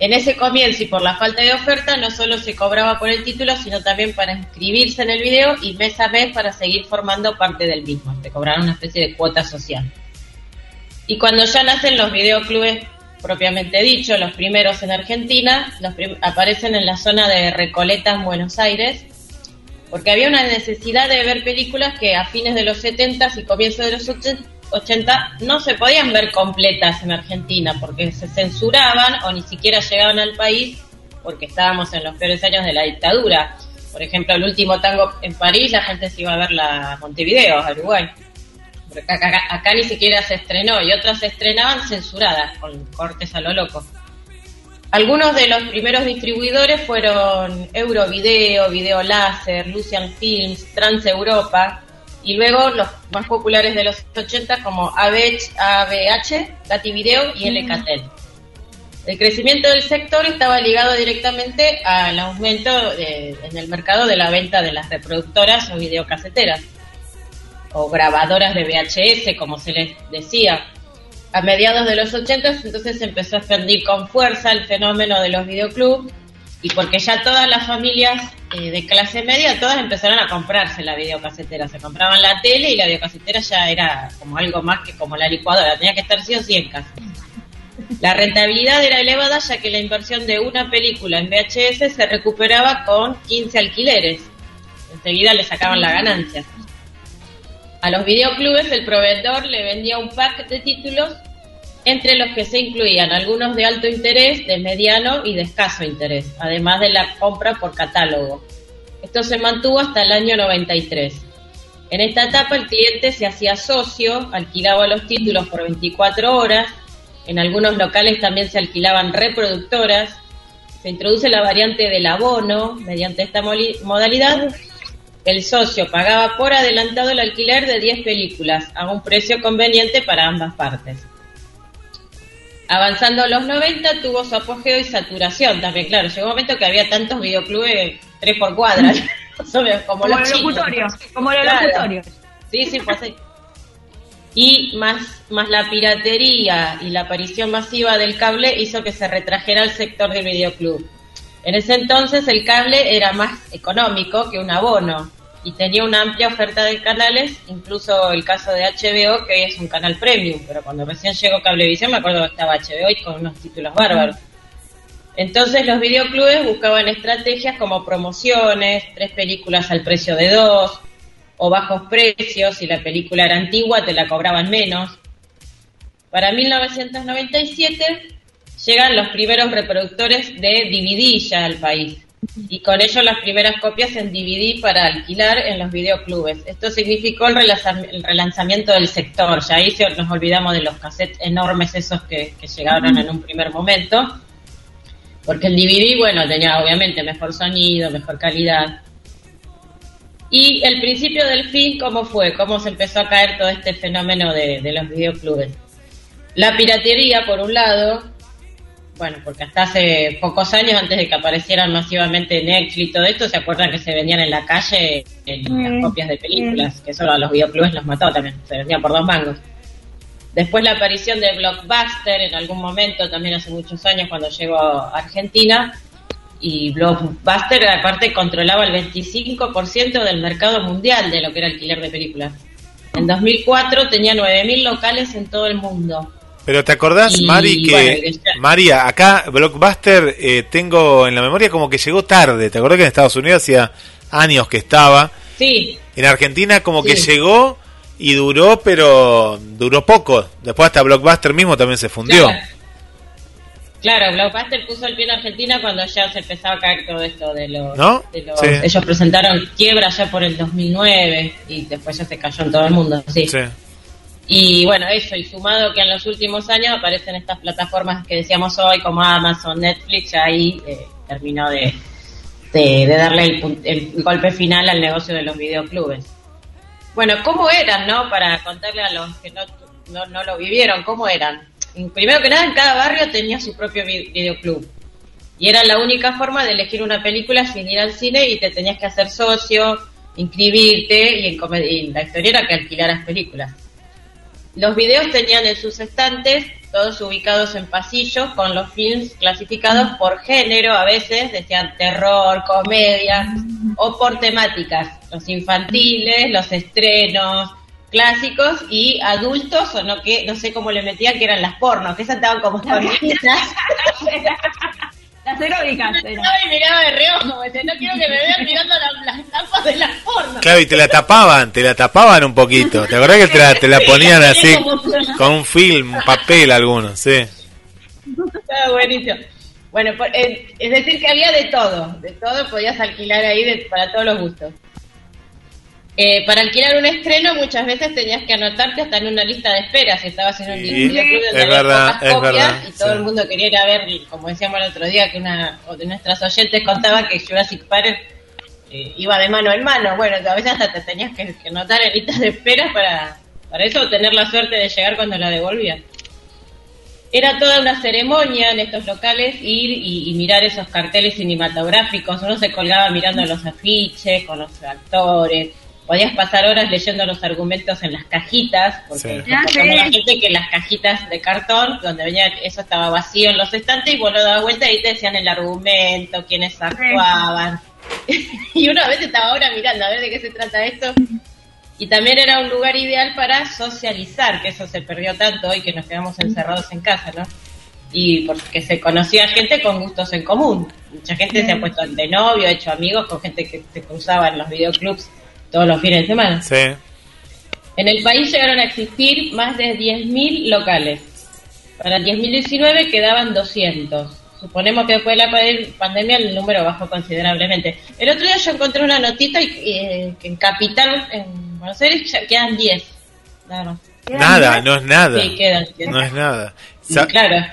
En ese comienzo y por la falta de oferta, no solo se cobraba por el título, sino también para inscribirse en el video y mes a mes para seguir formando parte del mismo. Te cobraron una especie de cuota social. Y cuando ya nacen los videoclubes propiamente dicho, los primeros en Argentina, aparecen en la zona de Recoleta, en Buenos Aires, porque había una necesidad de ver películas que a fines de los 70 y comienzos de los 80 no se podían ver completas en Argentina, porque se censuraban o ni siquiera llegaban al país porque estábamos en los peores años de la dictadura. Por ejemplo, el último tango en París, la gente se iba a ver la Montevideo, a Uruguay. acá, ni siquiera se estrenó y otras se estrenaban censuradas, con cortes a lo loco. Algunos de los primeros distribuidores fueron Eurovideo, Video Láser, Lucian Films, Trans Europa y luego los más populares de los 80 como ABH, ABH Video y LKTEL. El crecimiento del sector estaba ligado directamente al aumento en el mercado de la venta de las reproductoras o videocaseteras o grabadoras de VHS, como se les decía a mediados de los 80 entonces empezó a expandir con fuerza el fenómeno de los videoclubs y porque ya todas las familias eh, de clase media, todas empezaron a comprarse la videocasetera. Se compraban la tele y la videocasetera ya era como algo más que como la licuadora, tenía que estar sí o sí en casa. La rentabilidad era elevada ya que la inversión de una película en VHS se recuperaba con 15 alquileres. Enseguida le sacaban la ganancia. A los videoclubes el proveedor le vendía un pack de títulos entre los que se incluían algunos de alto interés, de mediano y de escaso interés, además de la compra por catálogo. Esto se mantuvo hasta el año 93. En esta etapa el cliente se hacía socio, alquilaba los títulos por 24 horas, en algunos locales también se alquilaban reproductoras, se introduce la variante del abono mediante esta modalidad el socio pagaba por adelantado el alquiler de 10 películas a un precio conveniente para ambas partes. Avanzando a los 90 tuvo su apogeo y saturación también, claro, llegó un momento que había tantos videoclubes tres por cuadra, como, los locutorios, como los locutorios. Sí, sí, pues así. Y más, más la piratería y la aparición masiva del cable hizo que se retrajera el sector del videoclub en ese entonces el cable era más económico que un abono y tenía una amplia oferta de canales, incluso el caso de HBO, que hoy es un canal premium, pero cuando recién llegó Cablevisión me acuerdo que estaba HBO y con unos títulos bárbaros. Entonces los videoclubes buscaban estrategias como promociones, tres películas al precio de dos, o bajos precios, si la película era antigua te la cobraban menos. Para 1997 llegan los primeros reproductores de DVD ya al país y con ello las primeras copias en DVD para alquilar en los videoclubes. Esto significó el, relanzamiento del sector, ya ahí nos olvidamos de los cassettes enormes esos que, llegaron en un primer momento, porque el DVD, bueno, tenía obviamente mejor sonido, mejor calidad. Y el principio del fin, ¿cómo fue? ¿Cómo se empezó a caer todo este fenómeno de, de los videoclubes? La piratería, por un lado, bueno, porque hasta hace pocos años, antes de que aparecieran masivamente Netflix y todo esto, se acuerdan que se vendían en la calle en las copias de películas, que solo a los videoclubes los mató también, se vendían por dos mangos. Después la aparición de Blockbuster en algún momento, también hace muchos años cuando llegó a Argentina, y Blockbuster aparte controlaba el 25% del mercado mundial de lo que era alquiler de películas. En 2004 tenía 9.000 locales en todo el mundo pero ¿te acordás, Mari, que... María, acá Blockbuster eh, tengo en la memoria como que llegó tarde. ¿Te acordás que en Estados Unidos hacía años que estaba? Sí. En Argentina como que llegó y duró, pero duró poco. Después hasta Blockbuster mismo también se fundió. Claro. Blockbuster puso el pie en Argentina cuando ya se empezaba a caer todo esto de los... ¿No? Ellos presentaron quiebra ya por el 2009 y después ya se cayó en todo el mundo. Sí. sí. Y bueno, eso, y sumado que en los últimos años aparecen estas plataformas que decíamos hoy, como Amazon, Netflix, ahí eh, terminó de, darle el, golpe final al negocio de los videoclubes. Bueno, ¿cómo eran, no? Para contarle a los que no, no, lo vivieron, ¿cómo eran? Primero que nada, en cada barrio tenía su propio videoclub. Y era la única forma de elegir una película sin ir al cine y te tenías que hacer socio, inscribirte y, en y la historia era que alquilaras películas. Los videos tenían en sus estantes, todos ubicados en pasillos, con los films clasificados por género, a veces decían terror, comedia, o por temáticas, los infantiles, los estrenos clásicos y adultos, o no que no sé cómo le metían, que eran las pornos, que esas estaban como. Las miraba de reojo, no quiero que me vean mirando la- las tapas de las pornos. Claro, y te la tapaban, te la tapaban un poquito. ¿Te acordás que te la, te la ponían así con un film, un papel algunos? Sí. Estaba buenísimo. Bueno, eh, es decir, que había de todo, de todo podías alquilar ahí de- para todos los gustos. Eh, para alquilar un estreno muchas veces tenías que anotarte hasta en una lista de espera si estabas en un Sí, videoclub donde es había verdad, pocas es copias verdad, y todo sí. el mundo quería ir a ver, como decíamos el otro día, que una de nuestras oyentes contaba que Jurassic Park eh, iba de mano en mano. Bueno, a veces hasta te tenías que, que anotar en listas de espera para, para eso tener la suerte de llegar cuando la devolvían. Era toda una ceremonia en estos locales ir y, y mirar esos carteles cinematográficos. Uno se colgaba mirando los afiches con los actores. Podías pasar horas leyendo los argumentos en las cajitas, porque Sí. La gente que las cajitas de cartón, donde venía eso estaba vacío en los estantes, y vos lo dabas vuelta y te decían el argumento, quiénes actuaban. y uno a veces estaba ahora mirando a ver de qué se trata esto. Y también era un lugar ideal para socializar, que eso se perdió tanto hoy que nos quedamos encerrados en casa, ¿no? Y porque se conocía gente con gustos en común. Mucha gente se ha puesto de novio, ha hecho amigos con gente que se cruzaba en los videoclubs todos los fines de semana. Sí. En el país llegaron a existir más de 10.000 locales. Para el 2019 quedaban 200. Suponemos que después de la pa- pandemia el número bajó considerablemente. El otro día yo encontré una notita y, eh, que en Capital, en Buenos Aires, ya quedan 10. Nada. Nada, no es nada. Sí, quedan. quedan. No es nada. Sa- claro.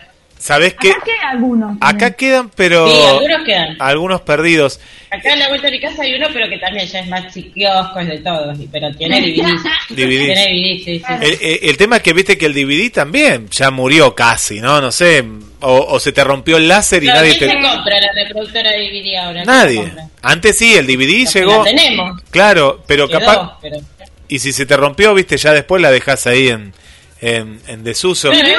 ¿Sabés qué? Acá quedan algunos. Acá quedan, pero Sí, algunos quedan. algunos perdidos. Acá en la vuelta de mi casa hay uno, pero que también ya es más chiquiosco, es de todos, y- pero tiene sí, sí. El, el- el tema es que viste que el DVD también ya murió casi, ¿no? No sé, o, o se te rompió el láser y No, nadie ¿quién te... se compra la reproductora de DVD ahora? ¿Quién Nadie. Antes sí, el DVD Los llegó... La tenemos. Claro, pero Quedó, capaz... pero- Y si se te rompió, viste, ya después la dejas ahí en, en, en desuso. Lo que-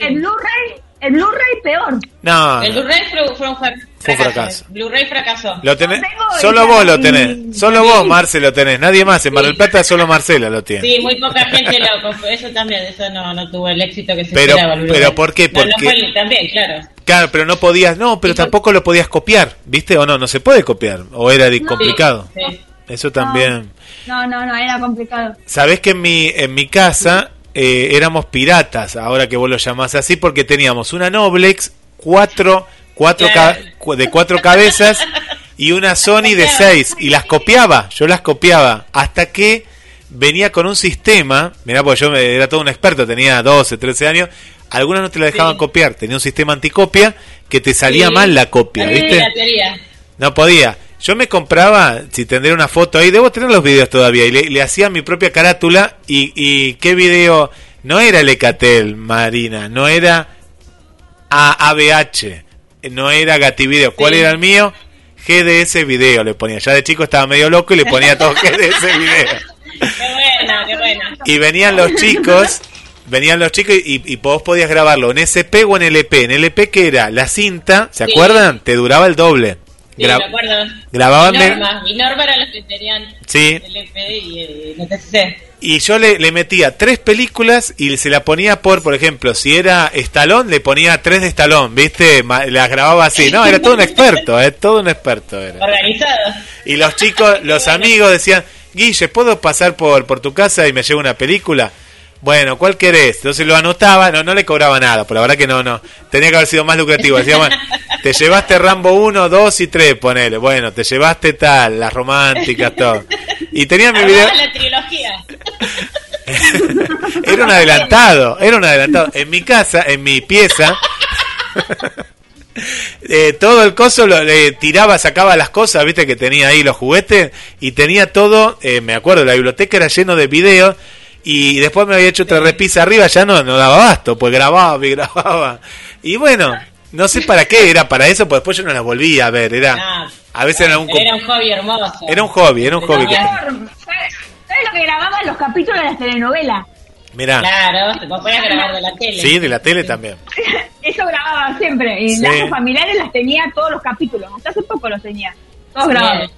El Blu-ray, el Blu-ray peor. No, El no. Blu-ray fue, fue un fra- Fue un fracaso. fracaso. Blu-ray fracasó. Lo tenés, No solo vos lo tenés. Solo vos, Marce, lo tenés. Nadie más. En Mar del Plata solo Marcela lo tiene. Sí, muy poca gente lo. Eso también, eso no, no tuvo el éxito que se Pero- esperaba. el Blu-ray. pero ¿por qué? No, no Porque- fue el- también, claro. Claro, pero no podías, no, pero tampoco lo podías copiar, ¿viste? O no, no se puede copiar. O era complicado. Sí, sí. Eso también. No, no, no, era complicado. Sabés que en mi, en mi casa eh, éramos piratas, ahora que vos lo llamás así, porque teníamos una Noblex, cuatro, cuatro de cuatro cabezas y una Sony de seis. Y las copiaba, yo las copiaba. Hasta que venía con un sistema, mirá, porque yo era todo un experto, tenía 12, 13 años. Algunas no te la dejaban Sí. copiar, tenía un sistema anticopia que te salía Sí. mal la copia, ¿viste? la. No podía. Yo me compraba, si tendré una foto ahí, debo tener los videos todavía, y le, le hacía mi propia carátula. Y, y qué video, no era el Ecatel, Marina, no era AABH, no era Gativideo. ¿Cuál Sí. era el mío? GDS Video le ponía. Ya de chico estaba medio loco y le ponía todo GDS Video. Qué buena, qué buena. Y venían los chicos, venían los chicos y, y vos podías grabarlo en SP o en LP. En LP que era la cinta, ¿se Sí. acuerdan? Te duraba el doble. Sí, Gra- me acuerdo. grababan Mi Norma, mi Norma era los que tenían Sí. el y el. Y yo le, le metía tres películas y se la ponía por, por ejemplo, si era Estalón, le ponía tres de Estalón, ¿viste? Las grababa así. No, era todo un experto, ¿eh? Todo un experto era. Organizado. Y los chicos, los amigos decían, Guille, ¿puedo pasar por, por tu casa y me llevo una película? Bueno, ¿cuál querés? Entonces lo anotaba, no, no le cobraba nada, por la verdad que no, no. Tenía que haber sido más lucrativo. Decía, bueno, te llevaste Rambo 1, 2 y 3, ponele. Bueno, te llevaste tal, las románticas, todo. Y tenía mi video. La trilogía. Era un adelantado, era un adelantado. En mi casa, en mi pieza, eh, todo el coso lo eh, tiraba, sacaba las cosas, viste que tenía ahí los juguetes y tenía todo, eh, me acuerdo, la biblioteca era lleno de videos y después me había hecho otra repisa arriba, ya no, no daba basto, pues grababa y grababa. Y bueno, No sé para qué era para eso, porque después yo no las volví a ver. Era, a veces era un, era un hobby hermoso. era un hobby, era un hobby. que- ¿Sabes lo que grababan los capítulos de las telenovelas? Mirá, Claro, te podías grabar de la tele. sí, de la tele también. Eso grababa siempre. Y Sí. lazos familiares las tenía todos los capítulos. Hasta hace poco los tenía. Todos grabados.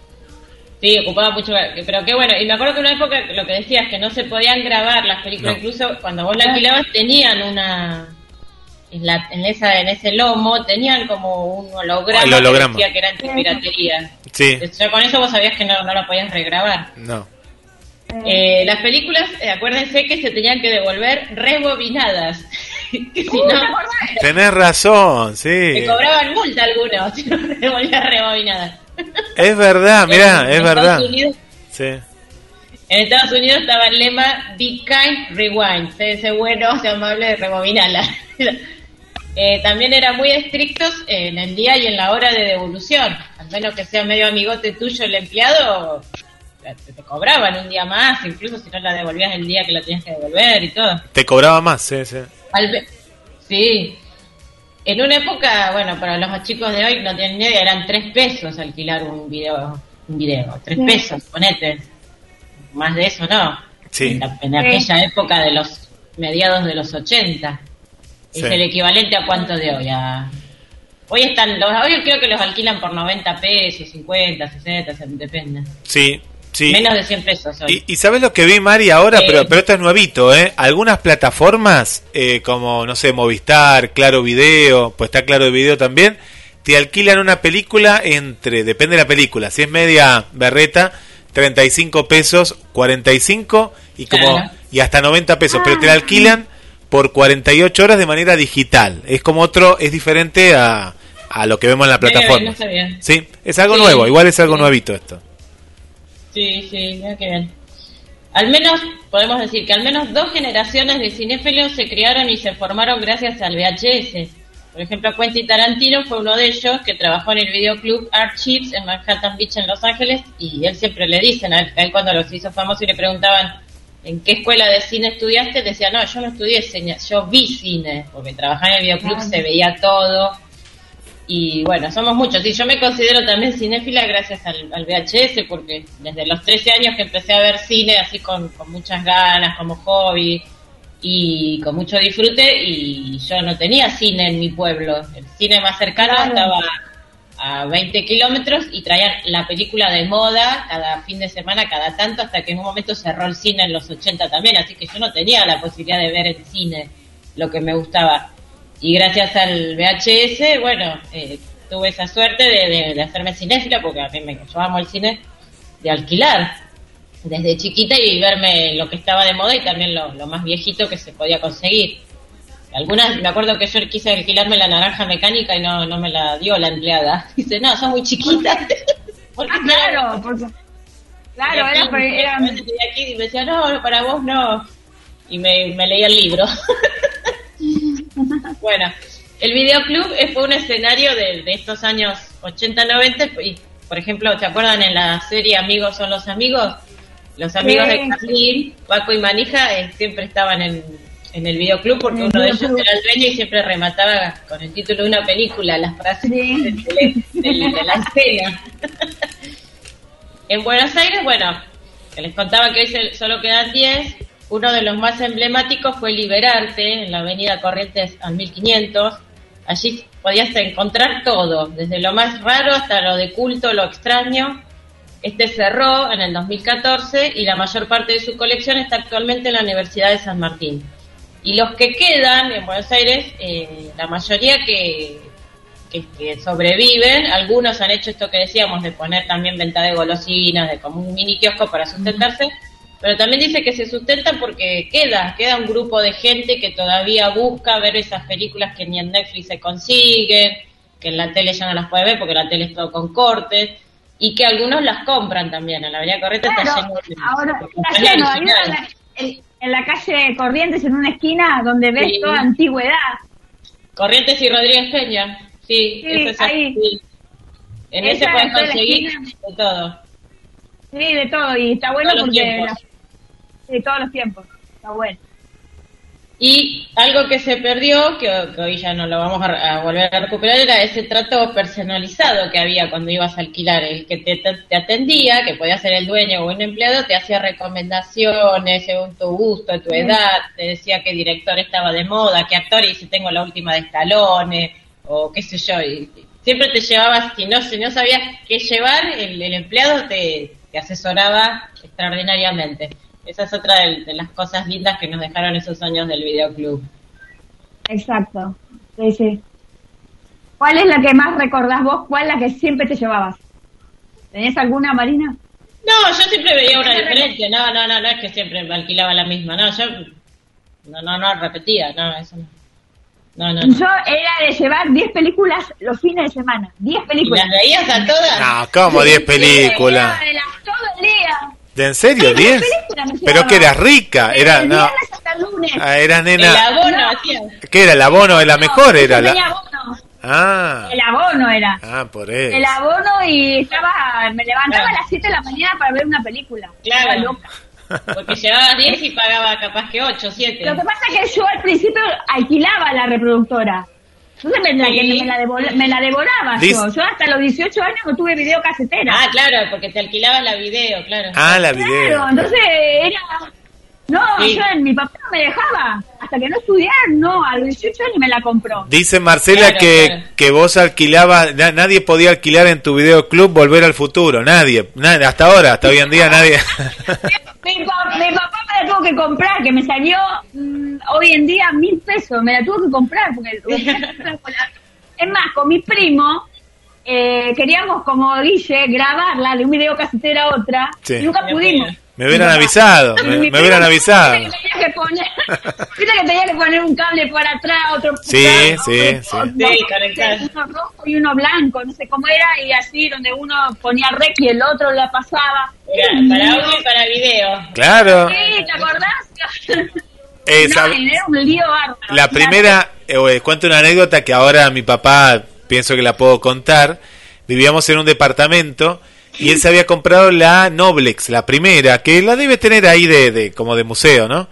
Sí, ocupaba mucho. Pero qué bueno. Y me acuerdo que una época lo que decías que no se podían grabar las películas, No. incluso cuando vos la alquilabas, tenían una. En, la, en, esa, en ese lomo tenían como un holograma, El holograma. que decía que era antipiratería. Sí, con eso vos sabías que no, no la podías regrabar. no. Eh, las películas, eh, acuérdense que se tenían que devolver rebobinadas. que si Uh, ¿te no, acordás? Tenés razón, sí. te cobraban multa algunos si no devolvías rebobinadas. Es verdad, mirá, En es Estados verdad. Unidos- Sí. En Estados Unidos estaba el lema Be kind, rewind. Sé, sé bueno, sé amable, rebobinala. eh, también eran muy estrictos en el día y en la hora de devolución. Al menos que sea medio amigote tuyo el empleado, te, te cobraban un día más, incluso si no la devolvías el día que la tenías que devolver y todo. Te cobraba más, sí, sí. Al sí. En una época, bueno, para los chicos de hoy no tienen ni idea, eran tres pesos alquilar un video. Un video, tres Sí. pesos, ponete. Más de eso no. Sí. En, la- en aquella época de los mediados de los 80. Es Sí. el equivalente a cuánto de hoy. A... Hoy están, los, hoy creo que los alquilan por 90 pesos, 50, 60, se- depende. Sí, sí. Menos de 100 pesos hoy. Y, y sabes lo que vi, Mari, ahora, pero, pero esto es nuevito, ¿eh? Algunas plataformas, eh, como, no sé, Movistar, Claro Video, pues está Claro Video también, te alquilan una película entre, depende de la película, si es media berreta, 35 pesos, 45 y como Claro. y hasta 90 pesos, pero te la alquilan por 48 horas de manera digital. Es como otro, es diferente a, a lo que vemos en la plataforma. Sí, es algo Sí, nuevo, igual es algo sí. nuevito esto. Sí, sí, mira qué bien. Al menos, podemos decir que al menos dos generaciones de cinéfilos se criaron y se formaron gracias al VHS. Por ejemplo, Quentin Tarantino fue uno de ellos que trabajó en el videoclub Archives en Manhattan Beach, en Los Ángeles, y él siempre le dicen, a él, a él cuando los hizo famosos y le preguntaban en qué escuela de cine estudiaste, decía, no, yo no estudié cine, yo vi cine, porque trabajaba en el videoclub, se veía todo, y bueno, somos muchos. Y yo me considero también cinéfila gracias al, al VHS, porque desde los 13 años que empecé a ver cine así con, con muchas ganas, como hobby y con mucho disfrute, y yo no tenía cine en mi pueblo. El cine más cercano Claro. estaba a 20 kilómetros y traían la película de moda cada fin de semana, cada tanto, hasta que en un momento cerró el cine en los 80 también, así que yo no tenía la posibilidad de ver en cine lo que me gustaba. Y gracias al VHS, bueno, eh, tuve esa suerte de, de- hacerme cinéfila, porque a mí me, yo amo el cine, de alquilar desde chiquita y verme lo que estaba de moda y también lo más viejito que se podía conseguir. Algunas, me acuerdo que yo quise alquilarme la naranja mecánica y no, no me la dio la empleada. Dice, no, son muy chiquitas. Porque Ah, claro, porque. Claro, era, era, aquí y me decía, no, para vos no. Y me, me leía el libro. bueno, el videoclub fue un escenario de, de estos años 80-90. Y, por ejemplo, ¿se acuerdan en la serie Amigos son los amigos? Los amigos Sí. de Carlín, Paco y Manija eh, siempre estaban en, en el videoclub porque el uno de ellos era el dueño y siempre remataba con el título de una película las frases Sí. de, de- de la escena. En Buenos Aires, bueno, que les contaba que hoy solo quedan 10. Uno de los más emblemáticos fue Liberarte, en la avenida Corrientes al 1500. Allí podías encontrar todo, desde lo más raro hasta lo de culto, lo extraño. Este cerró en el 2014 y la mayor parte de su colección está actualmente en la Universidad de San Martín. Y los que quedan en Buenos Aires, eh, la mayoría que, que, que sobreviven, algunos han hecho esto que decíamos de poner también venta de golosinas, de como un mini kiosco para sustentarse, pero también dice que se sustentan porque queda, queda un grupo de gente que todavía busca ver esas películas que ni en Netflix se consiguen, que en la tele ya no las puede ver porque la tele es todo con cortes, y que algunos las compran también. En la Avenida Corrientes está Claro, lleno de, ahora está lleno, en la, calle Corrientes, en una esquina, donde ves Sí. toda antigüedad. Corrientes y Rodríguez Peña. Sí, Sí, eso es ahí. así. En ese puedes conseguir de todo. Sí, de todo, y está bueno Todos los porque... tiempos. la- de todos los tiempos, está bueno. Y algo que se perdió, que, que hoy ya no lo vamos a, a volver a recuperar, era ese trato personalizado que había cuando ibas a alquilar. El que te, te- te atendía, que podía ser el dueño o un empleado, te hacía recomendaciones según tu gusto, tu edad, te decía qué director estaba de moda, qué actor, y si tengo la última de Stallone, o qué sé yo. Y siempre te llevabas, si no, si no sabías qué llevar, el, el empleado te, te asesoraba extraordinariamente. Esa es otra de, de las cosas lindas que nos dejaron esos años del videoclub. Exacto. Sí, sí. ¿Cuál es la que más recordás vos? ¿Cuál es la que siempre te llevabas? ¿Tenés alguna, Marina? No, yo siempre veía una diferencia. No, no, no, no es que siempre me alquilaba la misma. No, yo no, no, no repetía. No, eso no. No, no. no. Yo era de llevar 10 películas los fines de semana. 10 ¿Y películas. las veías a todas? No, ¿cómo 10 películas? Era de las- todo el día. ¿De en serio? Ay, 10? películas me Pero llevaba. que eras rica, era El no, hasta el lunes. ah, era El nena. abono No. hacías. ¿Qué era el abono? ¿La mejor No, era yo tenía la abono. Ah. El abono era. Ah, por eso. El abono y estaba, me levantaba Claro. a las 7 de la mañana para ver una película. Claro. Estaba loca. Porque llevabas 10 y pagaba capaz que 8, 7. Lo que pasa es que yo al principio alquilaba la reproductora. Entonces me la, Sí. me la, devol- me la devoraba yo. Yo hasta los 18 años no tuve videocasetera. Ah, claro, porque te alquilabas la video, claro. Ah, la Claro, video. entonces era... No, Sí. yo, mi papá no me dejaba. Hasta que no estudiar, no, a los 18 años me la compró. Dice Marcela Claro, que, claro. que vos alquilabas, na- nadie podía alquilar en tu videoclub Volver al Futuro, nadie, nadie, hasta ahora, hasta hoy en día nadie. Mi, pa- mi papá la tuvo que comprar, que me salió mm, hoy en día mil pesos. Me la tuvo que comprar. porque Es más, con mi primo eh, queríamos, como Guille, grabarla de un video casetera a otra. Sí. Y nunca pudimos. Me hubieran papá. avisado, me, me hubieran avisado. que tenía que poner, viste que tenía que poner un cable para atrás, otro Sí, para- sí, otro- sí. otro- Sí, uno rojo y uno blanco, no sé cómo era, y así donde uno ponía rec y el otro la pasaba. Era para audio y para video. Claro. Sí, ¿te acordás? Eh, no, era un lío bárbaro. La primera, eh, eh, cuento una anécdota que ahora mi papá pienso que la puedo contar. Vivíamos en un departamento y él se había comprado la Noblex, la primera, que la debe tener ahí de, de como de museo, ¿no?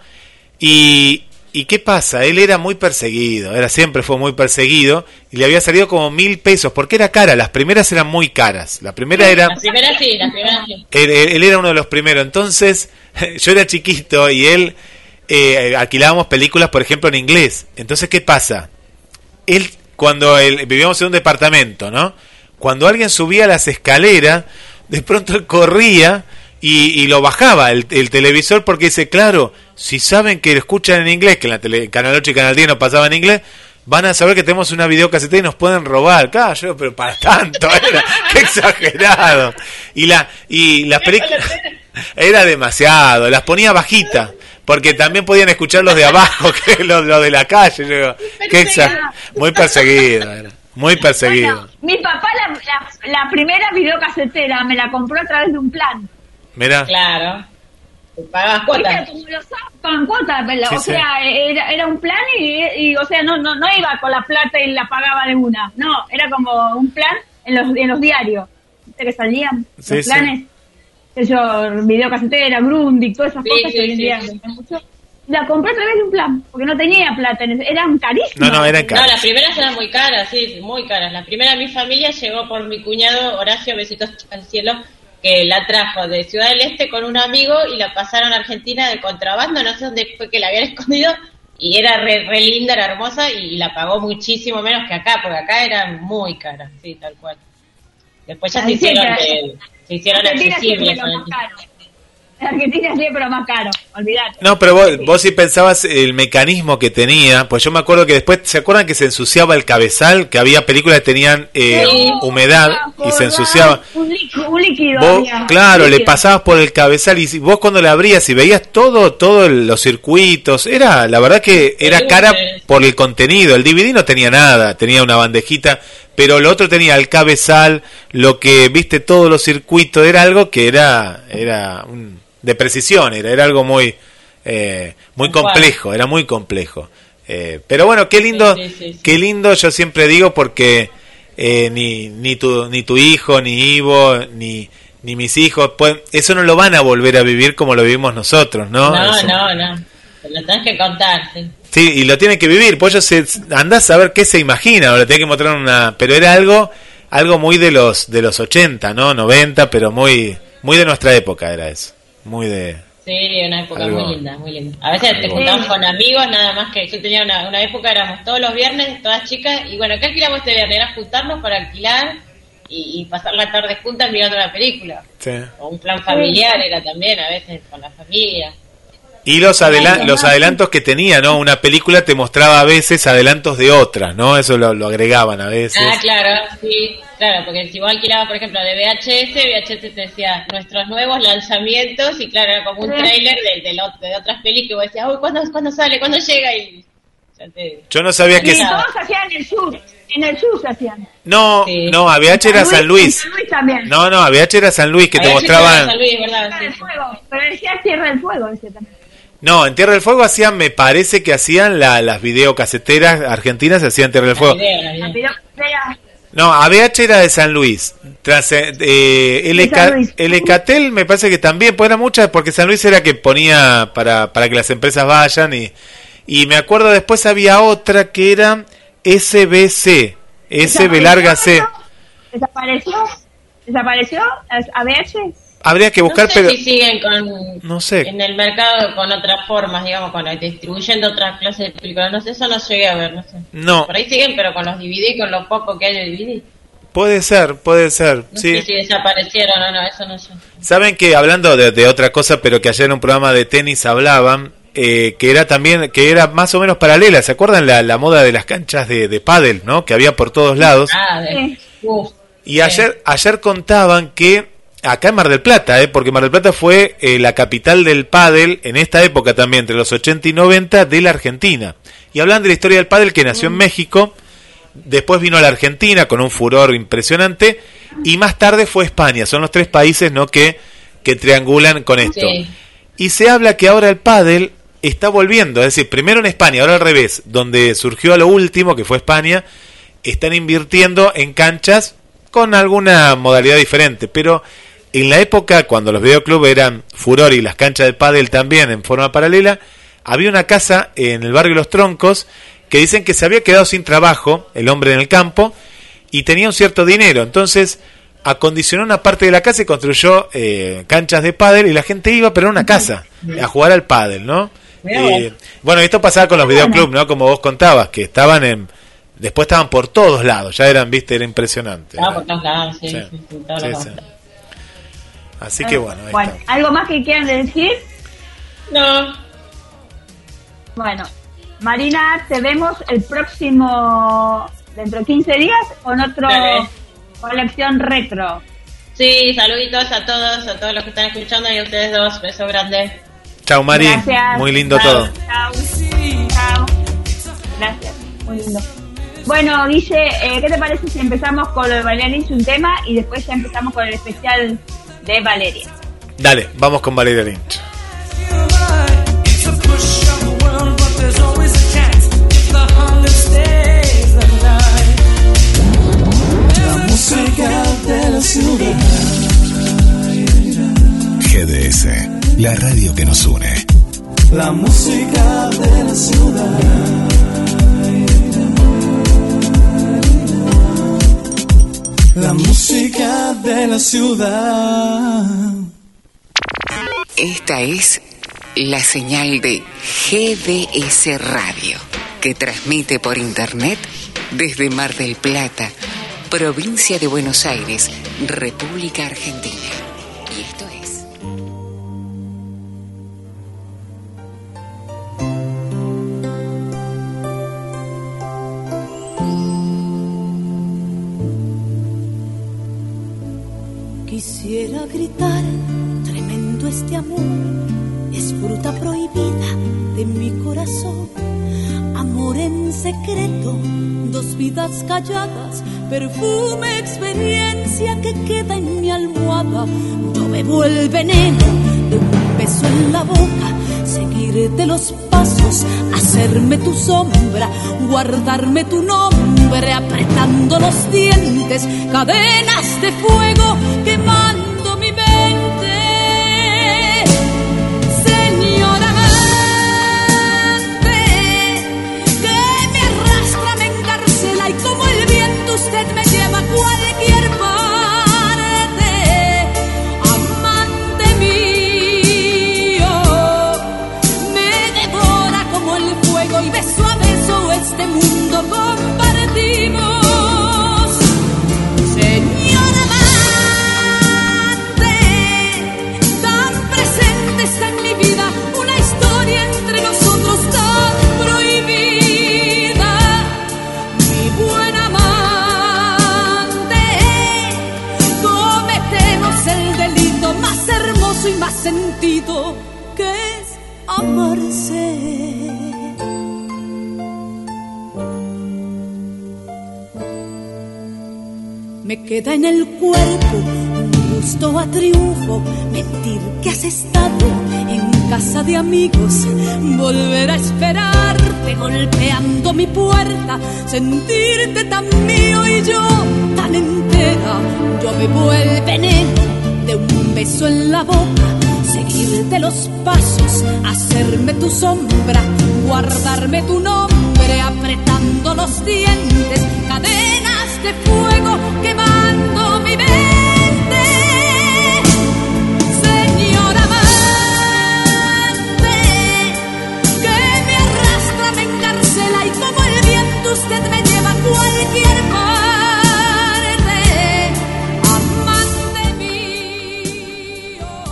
Y, ¿y qué pasa? Él era muy perseguido, era siempre fue muy perseguido y le había salido como mil pesos porque era cara. Las primeras eran muy caras. La primera era Las primeras sí, las primeras sí. él, él- él era uno de los primeros. Entonces, yo era chiquito y él eh, alquilábamos películas, por ejemplo, en inglés. Entonces, ¿qué pasa? Él, cuando él, vivíamos en un departamento, ¿no? Cuando alguien subía las escaleras, de pronto él corría y, y lo bajaba el, el televisor porque dice, claro, si saben que lo escuchan en inglés, que en la tele, Canal 8 y Canal 10 no pasaba en inglés, van a saber que tenemos una videocasetera y nos pueden robar. Claro, yo, pero para tanto, era, qué exagerado. Y la, y las películas era demasiado, las ponía bajita, porque también podían escuchar los de abajo, que los, los de la calle. Yo digo, qué muy perseguido, era, muy perseguido. Bueno, mi papá la, la, la primera videocasetera me la compró a través de un plan. Mira, Claro. Pagabas cuotas. Como los con cuotas, pero, Sí, o sí. sea, era, era un plan y, y, o sea, no, no, no iba con la plata y la pagaba de una. No, era como un plan en los, en los diarios. ¿Viste que salían Sí, los sí. planes? Que yo, videocasetera, Grundig, todas esas Sí, cosas sí, que hoy en día mucho. La compré a través de un plan, porque no tenía plata, eran carísimos. no, no, eran No, caras. las primeras eran muy caras, sí, muy caras. La primera de mi familia llegó por mi cuñado Horacio, besitos al cielo, que la trajo de Ciudad del Este con un amigo y la pasaron a Argentina de contrabando, no sé dónde fue que la habían escondido, y era re, re linda, era hermosa, y la pagó muchísimo menos que acá, porque acá eran muy caras, sí, tal cual. Después ya se hicieron, eh, se hicieron accesibles. Argentina siempre lo más caro, olvídate. No, pero vos, vos sí pensabas el mecanismo que tenía, pues yo me acuerdo que después, ¿se acuerdan que se ensuciaba el cabezal? Que había películas que tenían eh, Sí. humedad y se ensuciaba. Un líquido, un líquido Vos, había, claro, un le pasabas por el cabezal y vos cuando la abrías y veías todo, todos los circuitos, era, la verdad que era cara por el contenido. El DVD no tenía nada, tenía una bandejita, pero lo otro tenía el cabezal, lo que viste todos los circuitos, era algo que era, era un- de precisión, era, era algo muy, eh, muy complejo, era muy complejo. Eh, pero bueno, qué lindo, Sí, sí, sí, sí. qué lindo, yo siempre digo porque eh, ni, ni, tu, ni tu hijo, ni Ivo, ni, ni mis hijos, pues, eso no lo van a volver a vivir como lo vivimos nosotros, ¿no? No, Eso- no, no. Lo tenés que contar, sí. Y lo tiene que vivir, pues ellos se, andás a ver qué se imagina, o le tiene que mostrar una, pero era algo, algo muy de los, de los 80, ¿no? 90, pero muy, muy de nuestra época era eso, muy de, Sí, una época Algo- muy linda, muy linda. A veces te juntabas con amigos, nada más que yo tenía una, una época, éramos todos los viernes, todas chicas, y bueno, ¿qué alquilamos este viernes? Era juntarnos para alquilar y, y pasar la tarde juntas mirando una película. sí. O un plan familiar era también, a veces con la familia. Y los, adela- los adelantos que tenía, ¿no? Una película te mostraba a veces adelantos de otras, ¿no? Eso lo, lo agregaban a veces. Ah, claro, sí, claro, porque si vos alquilabas, por ejemplo, de VHS, VHS te decía nuestros nuevos lanzamientos, y claro, era como un Sí. tráiler de, de, lo- de otras películas, y vos decías, uy, ¿cuándo, ¿cuándo sale? ¿Cuándo llega? Y ya te... Yo no sabía que... Y todos hacían el sur. En el sur se hacían. No, Sí. no, ABH era San Luis. San Luis también. No, no, ABH era San Luis, que te de mostraban... San Luis, ¿verdad? Tierra Sí, del sí. Fuego. Pero decía Tierra del Fuego ese también. No, en Tierra del Fuego hacían, me parece que hacían la- las videocaseteras argentinas, hacían Tierra del Fuego. La la No, ABH era de San Luis. Tras, eh, eh, LK San Luis. LKtel me parece que también, pues eran muchas, porque San Luis era que ponía para, para que las empresas vayan y, y me acuerdo después había otra que era SBC, SB larga C. ¿Desapareció? ¿Desapareció? ¿Es ¿ABH? Habría que buscar, no sé pero si siguen con no sé. en el mercado con otras formas, digamos, con distribuyendo otras clases de películas. No sé, eso no llegué a ver, no sé. No, Por ahí siguen, pero con los DVD, con lo poco que hay de DVD. puede ser, puede ser, No sí. sé si desaparecieron o no, eso no sé. Saben que hablando de, de otra cosa, pero que ayer en un programa de tenis hablaban, eh, que era también, que era más o menos paralela, ¿se acuerdan la, la moda de las canchas de, de pádel, ¿no? Que había por todos lados. Ah, de, Sí. uf, Y ayer, ayer contaban que acá en Mar del Plata, ¿eh? porque Mar del Plata fue eh, la capital del pádel en esta época también, entre los 80 y 90, de la Argentina. Y hablan de la historia del pádel que nació en México, después vino a la Argentina con un furor impresionante, y más tarde fue España. Son los tres países ¿no? que, que triangulan con esto. Sí. Y se habla que ahora el pádel está volviendo, es decir, primero en España, ahora al revés, donde surgió a lo último, que fue España, están invirtiendo en canchas con alguna modalidad diferente, pero en la época cuando los videoclubs eran furor y las canchas de pádel también en forma paralela, había una casa en el barrio Los Troncos que dicen que se había quedado sin trabajo el hombre en el campo y tenía un cierto dinero, entonces acondicionó una parte de la casa y construyó eh, canchas de pádel y la gente iba pero a una casa a jugar al pádel, ¿no? Eh, bueno, esto pasaba con los videoclubs, ¿no? Como vos contabas, que estaban en después estaban por todos lados, ya eran, viste, era impresionante. estaba por todos lados, sí, Sí. sí, sí, Así que bueno, Bueno. ¿algo más que quieran decir? No, Bueno, Marina, te vemos el próximo, dentro de 15 días, con otro Dale. colección retro. sí, saluditos a todos, a todos los que están escuchando y a ustedes dos, beso grande. Chao Mari, Gracias. muy lindo todo. Chao. Chao. Gracias, muy lindo. Bueno, Guille, eh, ¿qué te parece si empezamos con lo de Lynch, un tema, y después ya empezamos con el especial de Valeria? Dale, vamos con Valeria Lynch. La música de la ciudad. GDS, la radio que nos une. La música de la ciudad. La música de la ciudad. Esta es la señal de GDS Radio, que transmite por Internet desde Mar del Plata, provincia de Buenos Aires, República Argentina. Gritar, tremendo este amor, es fruta prohibida de mi corazón. Amor en secreto, dos vidas calladas, perfume, experiencia que queda en mi almohada. No bebo el veneno de un beso en la boca, seguirte los pasos, hacerme tu sombra, guardarme tu nombre, apretando los dientes, cadenas de fuego quemando en el cuerpo un gusto a triunfo, mentir que has estado en casa de amigos, volver a esperarte golpeando mi puerta, sentirte tan mío y yo tan entera, yo bebo el veneno de un beso en la boca, seguirte los pasos, hacerme tu sombra, guardarme tu nombre, apretando los dientes, cadenas de fuego quemando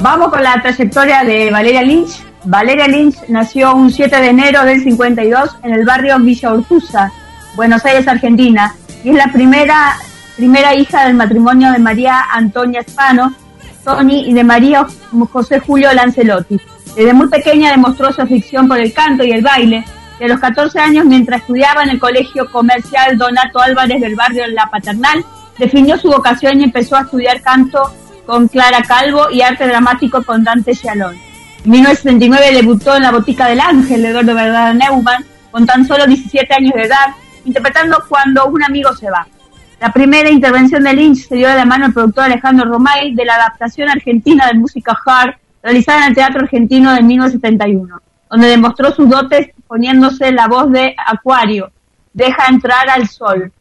Vamos con la trayectoria de Valeria Lynch. Valeria Lynch nació un 7 de enero del 52 en el barrio Villa Urquiza, Buenos Aires, Argentina, y es la primera, primera hija del matrimonio de María Antonia Spano, Tony, y de María José Julio Lancelotti. Desde muy pequeña demostró su afición por el canto y el baile, a los 14 años, mientras estudiaba en el colegio comercial Donato Álvarez del barrio La Paternal, definió su vocación y empezó a estudiar canto con Clara Calvo y arte dramático con Dante Shalom. En 1979 debutó en la Botica del Ángel de Eduardo Verdad Neumann con tan solo 17 años de edad, interpretando Cuando un amigo se va. La primera intervención de Lynch se dio de la mano al productor Alejandro Romay de la adaptación argentina de música hard realizada en el Teatro Argentino de 1971, donde demostró sus dotes poniéndose la voz de Acuario, Deja entrar al sol.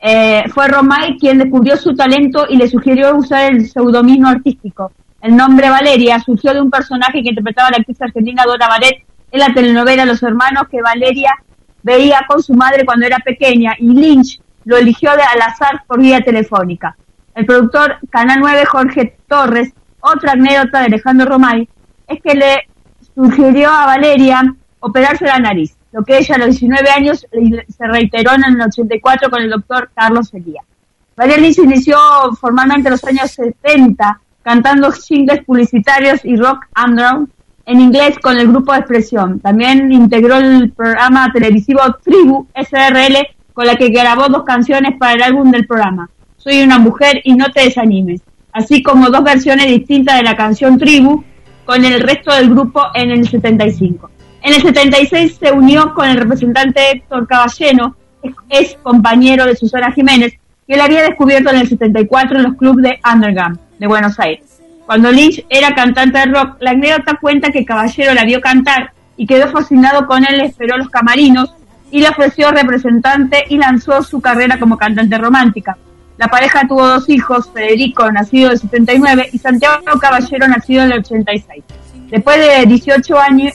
Eh, fue Romay quien descubrió su talento y le sugirió usar el pseudónimo artístico. El nombre Valeria surgió de un personaje que interpretaba la actriz argentina Dora Baret en la telenovela Los Hermanos que Valeria veía con su madre cuando era pequeña y Lynch lo eligió de al azar por vía telefónica. El productor Canal 9 Jorge Torres, otra anécdota de Alejandro Romay, es que le sugirió a Valeria operarse la nariz, lo que ella a los 19 años se reiteró en el 84 con el doctor Carlos Elía. Valeria Lynch inició formalmente en los años 70 cantando jingles publicitarios y rock underground en inglés con el grupo de expresión. También integró el programa televisivo Tribu SRL con la que grabó dos canciones para el álbum del programa, Soy una mujer y no te desanimes, así como dos versiones distintas de la canción Tribu con el resto del grupo en el 75. En el 76 se unió con el representante Héctor Caballero, ex compañero de Susana Jiménez, que la había descubierto en el 74 en los clubes de Underground de Buenos Aires. Cuando Lynch era cantante de rock, la anécdota cuenta que Caballero la vio cantar y quedó fascinado con él, esperó los camarinos y le ofreció representante y lanzó su carrera como cantante romántica. La pareja tuvo dos hijos, Federico, nacido en el 79, y Santiago Caballero, nacido en el 86. Después de 18 años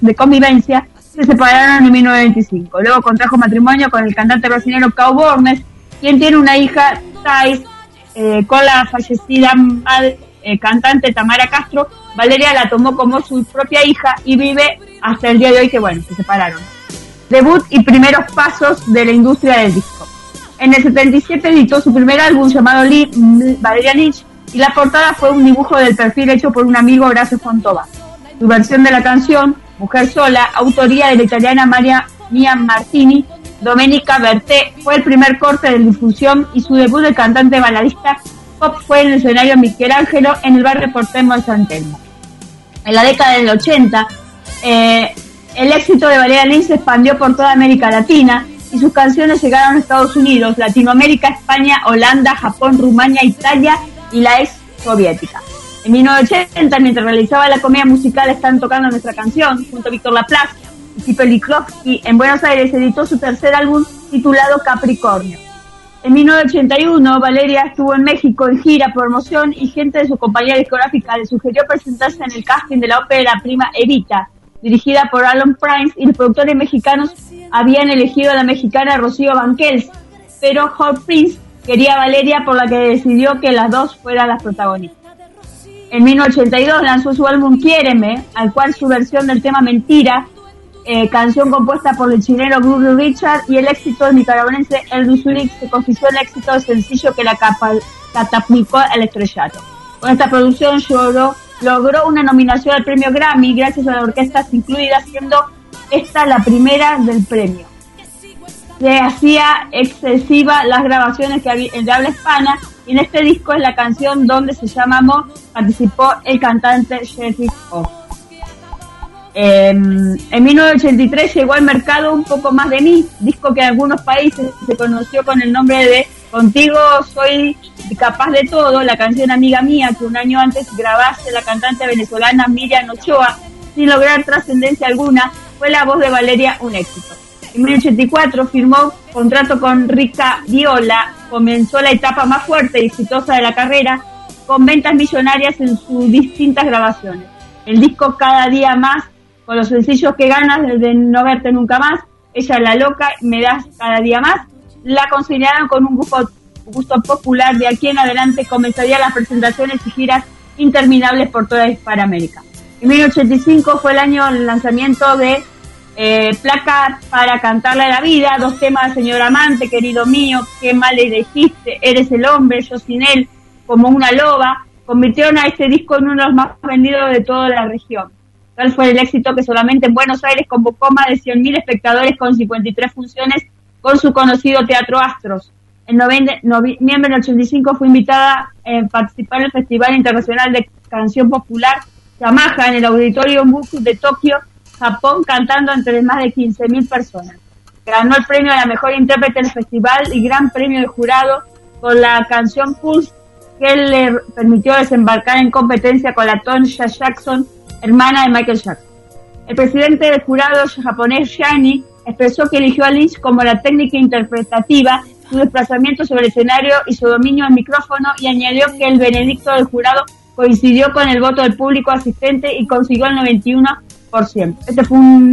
de convivencia, se separaron en 1925. Luego contrajo matrimonio con el cantante brasileño Cao Bornes, quien tiene una hija, Thais, eh, con la fallecida eh, cantante Tamara Castro. Valeria la tomó como su propia hija y vive hasta el día de hoy que, bueno, se separaron. Debut y primeros pasos de la industria del disco. En el 77 editó su primer álbum llamado M- Valeria Lynch y la portada fue un dibujo del perfil hecho por un amigo Horacio Fontova. Su versión de la canción, Mujer Sola, autoría de la italiana Maria Mia Martini, Domenica Berté, fue el primer corte de difusión y su debut de cantante baladista pop fue en el escenario Michelangelo en el barrio porteño de San Telmo. En la década del 80, eh, el éxito de Valeria Lynch se expandió por toda América Latina y sus canciones llegaron a Estados Unidos, Latinoamérica, España, Holanda, Japón, Rumania, Italia y la ex soviética. En 1980, mientras realizaba la comedia musical Están tocando nuestra canción, junto a Víctor Laplace y Pipe Liklovsky, en Buenos Aires editó su tercer álbum titulado Capricornio. En 1981, Valeria estuvo en México en gira, promoción y gente de su compañía discográfica le sugirió presentarse en el casting de la ópera prima Evita, dirigida por Alan Price y los productores mexicanos habían elegido a la mexicana Rocío Banquels, pero Hot Prince quería a Valeria por la que decidió que las dos fueran las protagonistas. En 1982 lanzó su álbum Quiéreme, al cual su versión del tema Mentira, eh, canción compuesta por el chileno Bruno Richard y el éxito del nicaragüense El Duzuric se confició el éxito del sencillo que la catapultó al estrellato. Con esta producción logró logró una nominación al premio Grammy gracias a las orquestas incluidas, siendo esta la primera del premio. Se hacía excesiva las grabaciones que había en habla hispana y en este disco es la canción donde se llamó participó el cantante Jeffrey O. en 1983 llegó al mercado Un poco más de mí, disco que en algunos países se conoció con el nombre de Contigo soy capaz de todo, la canción Amiga Mía que un año antes grabase la cantante venezolana Miriam Ochoa sin lograr trascendencia alguna, fue la voz de Valeria un éxito. En 1984 firmó contrato con Rica Viola, comenzó la etapa más fuerte y exitosa de la carrera, con ventas millonarias en sus distintas grabaciones. El disco Cada Día Más, con los sencillos que ganas desde No Verte Nunca Más, Ella la Loca, Me Das Cada Día Más, la consideraron con un gusto, popular. De aquí en adelante comenzarían las presentaciones y giras interminables por toda Hispanoamérica. En 1985 fue el año del lanzamiento de eh, Placa para cantarle la vida, dos temas, Señor Amante, querido mío, qué mal le dijiste, eres el hombre, yo sin él, como una loba, convirtieron a este disco en uno de los más vendidos de toda la región. Tal fue el éxito que solamente en Buenos Aires convocó más de 100.000 espectadores con 53 funciones con su conocido Teatro Astros. En noviembre del 85 fue invitada a participar en el Festival Internacional de Canción Popular Yamaha en el Auditorio Buku de Tokio, Japón, cantando entre más de 15.000 personas. Ganó el premio a la mejor intérprete del festival y gran premio de jurado con la canción Pulse que le permitió desembarcar en competencia con la Tonya Jackson, hermana de Michael Jackson. El presidente del jurado japonés Shani expresó que eligió a Lynch como la técnica interpretativa, su desplazamiento sobre el escenario y su dominio del micrófono y añadió que el benedicto del jurado coincidió con el voto del público asistente y consiguió el 91%. Este fue un,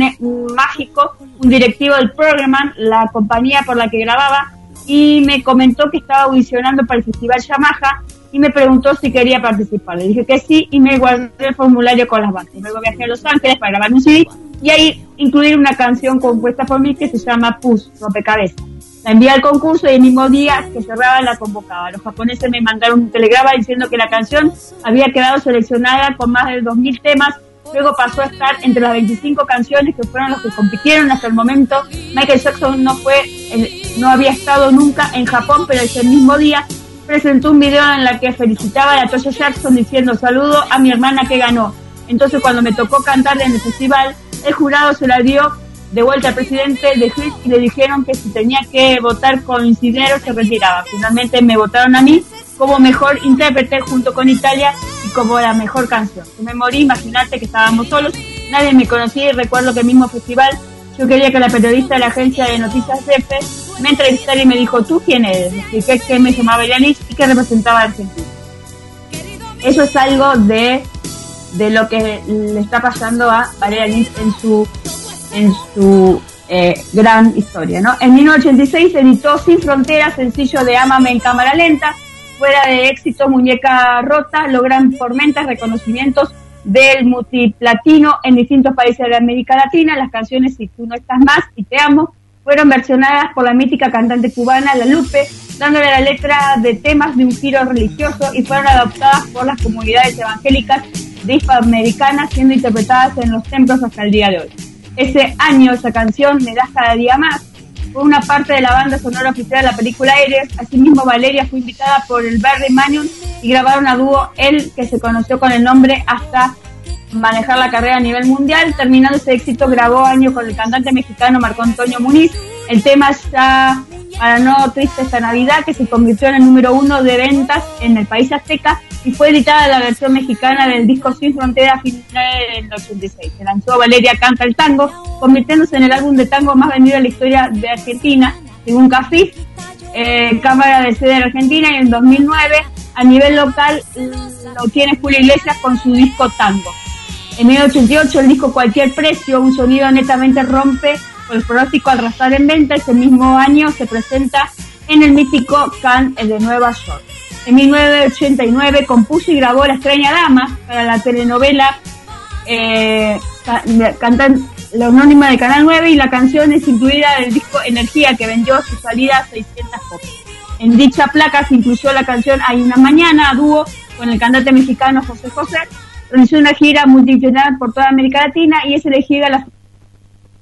mágico, un directivo del Programman, la compañía por la que grababa, y me comentó que estaba audicionando para el Festival Yamaha y me preguntó si quería participar. Le dije que sí y me guardé el formulario con las bases. Luego viajé a Los Ángeles para grabar un CD y ahí incluir una canción compuesta por mí que se llama Pus, Rompecabezas. La envié al concurso y el mismo día que cerraba la convocaba. Los japoneses me mandaron un telegrama diciendo que la canción había quedado seleccionada con más de 2.000 temas. Luego pasó a estar entre las 25 canciones que fueron los que compitieron hasta el momento. Michael Jackson no fue, no había estado nunca en Japón, pero ese mismo día presentó un video en la que felicitaba a Toya Jackson diciendo saludo a mi hermana que ganó. Entonces cuando me tocó cantar en el festival, el jurado se la dio de vuelta al presidente de Chris y le dijeron que si tenía que votar con Incinero se retiraba. Finalmente me votaron a mí como mejor intérprete junto con Italia y como la mejor canción. Me morí, imagínate que estábamos solos, nadie me conocía y recuerdo que el mismo festival yo quería que la periodista de la agencia de noticias EFE me entrevistara y me dijo, ¿tú quién eres? Expliqué que me llamaba Yanis y que representaba a Argentina. Eso es algo de de lo que le está pasando a Valeria Lynch en su, en su eh, gran historia. ¿no? En 1986 editó Sin Fronteras, sencillo de Amame en cámara lenta, fuera de éxito Muñeca Rota, logran tormentas, reconocimientos del multiplatino en distintos países de América Latina. Las canciones Si tú no estás más y Te amo fueron versionadas por la mítica cantante cubana La Lupe, dándole la letra de temas de un giro religioso y fueron adoptadas por las comunidades evangélicas de hispanoamericanas siendo interpretadas en los templos hasta el día de hoy. Ese año, esa canción, Me das cada día más, fue una parte de la banda sonora oficial de la película Aires. Asimismo, Valeria fue invitada por el Barry Manion y grabaron a dúo él, que se conoció con el nombre hasta manejar la carrera a nivel mundial. Terminando ese éxito, grabó año con el cantante mexicano Marco Antonio Muniz. El tema está para no triste esta Navidad, que se convirtió en el número uno de ventas en el país azteca y fue editada la versión mexicana del disco Sin Frontera a finales del 86. Se lanzó Valeria Canta el Tango, convirtiéndose en el álbum de tango más vendido en la historia de Argentina, según Cafif, eh, Cámara de Sede de Argentina, y en 2009 a nivel local lo tiene Julio Iglesias con su disco Tango. En 1988 el disco Cualquier Precio, un sonido netamente rompe el pronóstico al arrasar en venta. Ese mismo año se presenta en el mítico Cannes de Nueva York. En 1989 compuso y grabó La extraña dama para la telenovela eh, La Anónima de Canal 9 y la canción es incluida en el disco Energía que vendió su salida 600 copias. En dicha placa se incluyó la canción Hay una mañana a dúo con el cantante mexicano José José realizó una gira multinacional por toda América Latina y es elegida la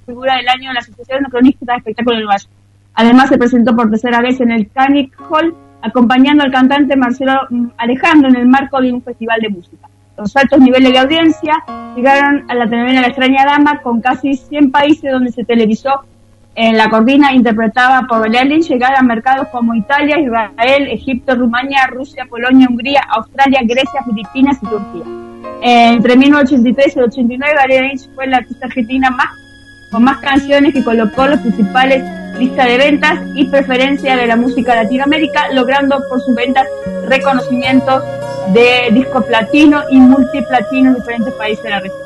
figura del año en la Asociación de Cronistas de Espectáculo de Nueva York. Además, se presentó por tercera vez en el Carnegie Hall, acompañando al cantante Marcelo mm, Alejandro en el marco de un festival de música. Los altos niveles de audiencia llegaron a la telenovela La extraña dama con casi 100 países donde se televisó en la cortina interpretada por Belén llegar a mercados como Italia, Israel, Egipto, Rumania, Rusia, Polonia, Hungría, Australia, Grecia, Filipinas y Turquía. Entre 1983 y 1989, Valeria Lynch fue la artista argentina más con más canciones que colocó los principales listas de ventas y preferencia de la música Latinoamérica, logrando por sus ventas reconocimientos de disco platino y multiplatino en diferentes países de la región.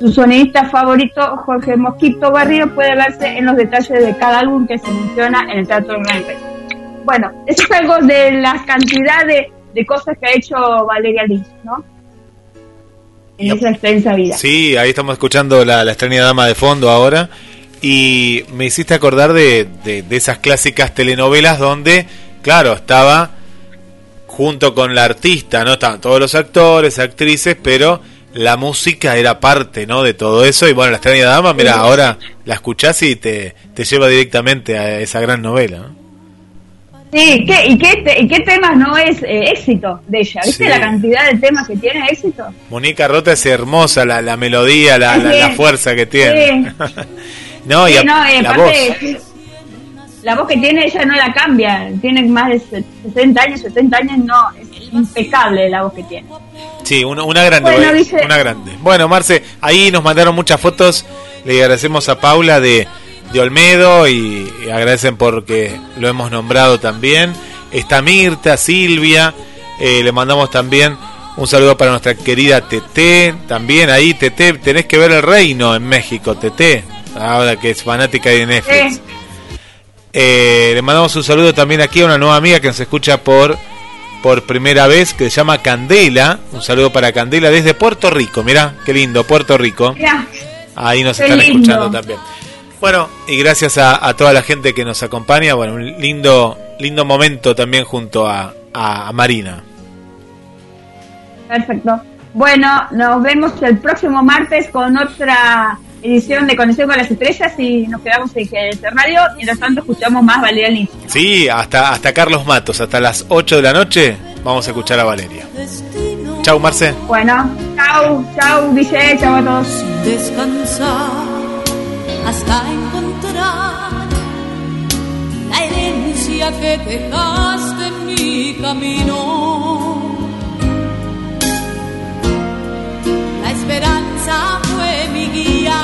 Su sonidista favorito, Jorge Mosquito Barrio, puede verse en los detalles de cada álbum que se menciona en el Teatro Gran Rex. Bueno, eso es algo de la cantidad de, de cosas que ha hecho Valeria Lynch, ¿no? En esa extensa vida. Sí, ahí estamos escuchando la, la extraña dama de fondo ahora. Y me hiciste acordar de, de, de esas clásicas telenovelas donde, claro, estaba junto con la artista, ¿no? Estaban todos los actores, actrices, pero la música era parte, ¿no? De todo eso. Y bueno, La extraña dama, mira, ahora la escuchás y te, te lleva directamente a esa gran novela, ¿no? Sí, ¿qué, y, qué te- y qué temas no es eh, éxito de ella? ¿Viste Sí. la cantidad de temas que tiene éxito? Mónica Rota es hermosa, la, la melodía, la, la, fuerza que tiene. no, y Sí, a- no, eh, la voz. la voz que tiene ella no la cambia. Tiene más de se- 60 años, 70 años, no, es impecable la voz que tiene. Sí, una, una grande, Bueno, dice- una grande. Bueno, Marce, ahí nos mandaron muchas fotos. Le agradecemos a Paula de, de Olmedo y, y agradecen porque lo hemos nombrado también. Está Mirta, Silvia. eh, le mandamos también un saludo para nuestra querida Tete. También ahí, Tete, tenés que ver el reino en México, Tete. Ahora que es fanática de Netflix. Eh, Eh, le mandamos un saludo también aquí a una nueva amiga que nos escucha por por primera vez, que se llama Candela. Un saludo para Candela desde Puerto Rico. Mirá, qué lindo, Puerto Rico. mirá, Ahí nos están lindo. escuchando también. Bueno, y gracias a, a toda la gente que nos acompaña. Bueno, un lindo, lindo momento también junto a, a- a Marina. perfecto. Bueno, nos vemos el próximo martes con otra edición de Conexión con las Estrellas y nos quedamos en GDS Radio. Mientras tanto, escuchamos más Valeria Lynch. Sí, hasta, hasta Carlos Matos, hasta las 8 de la noche vamos a escuchar a Valeria. Chau, Marce. Bueno, chau, chau, Guille, chau a todos. descansar hasta encontrar la herencia que dejaste en mi camino. La esperanza fue mi guía,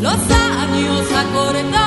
los años acordados.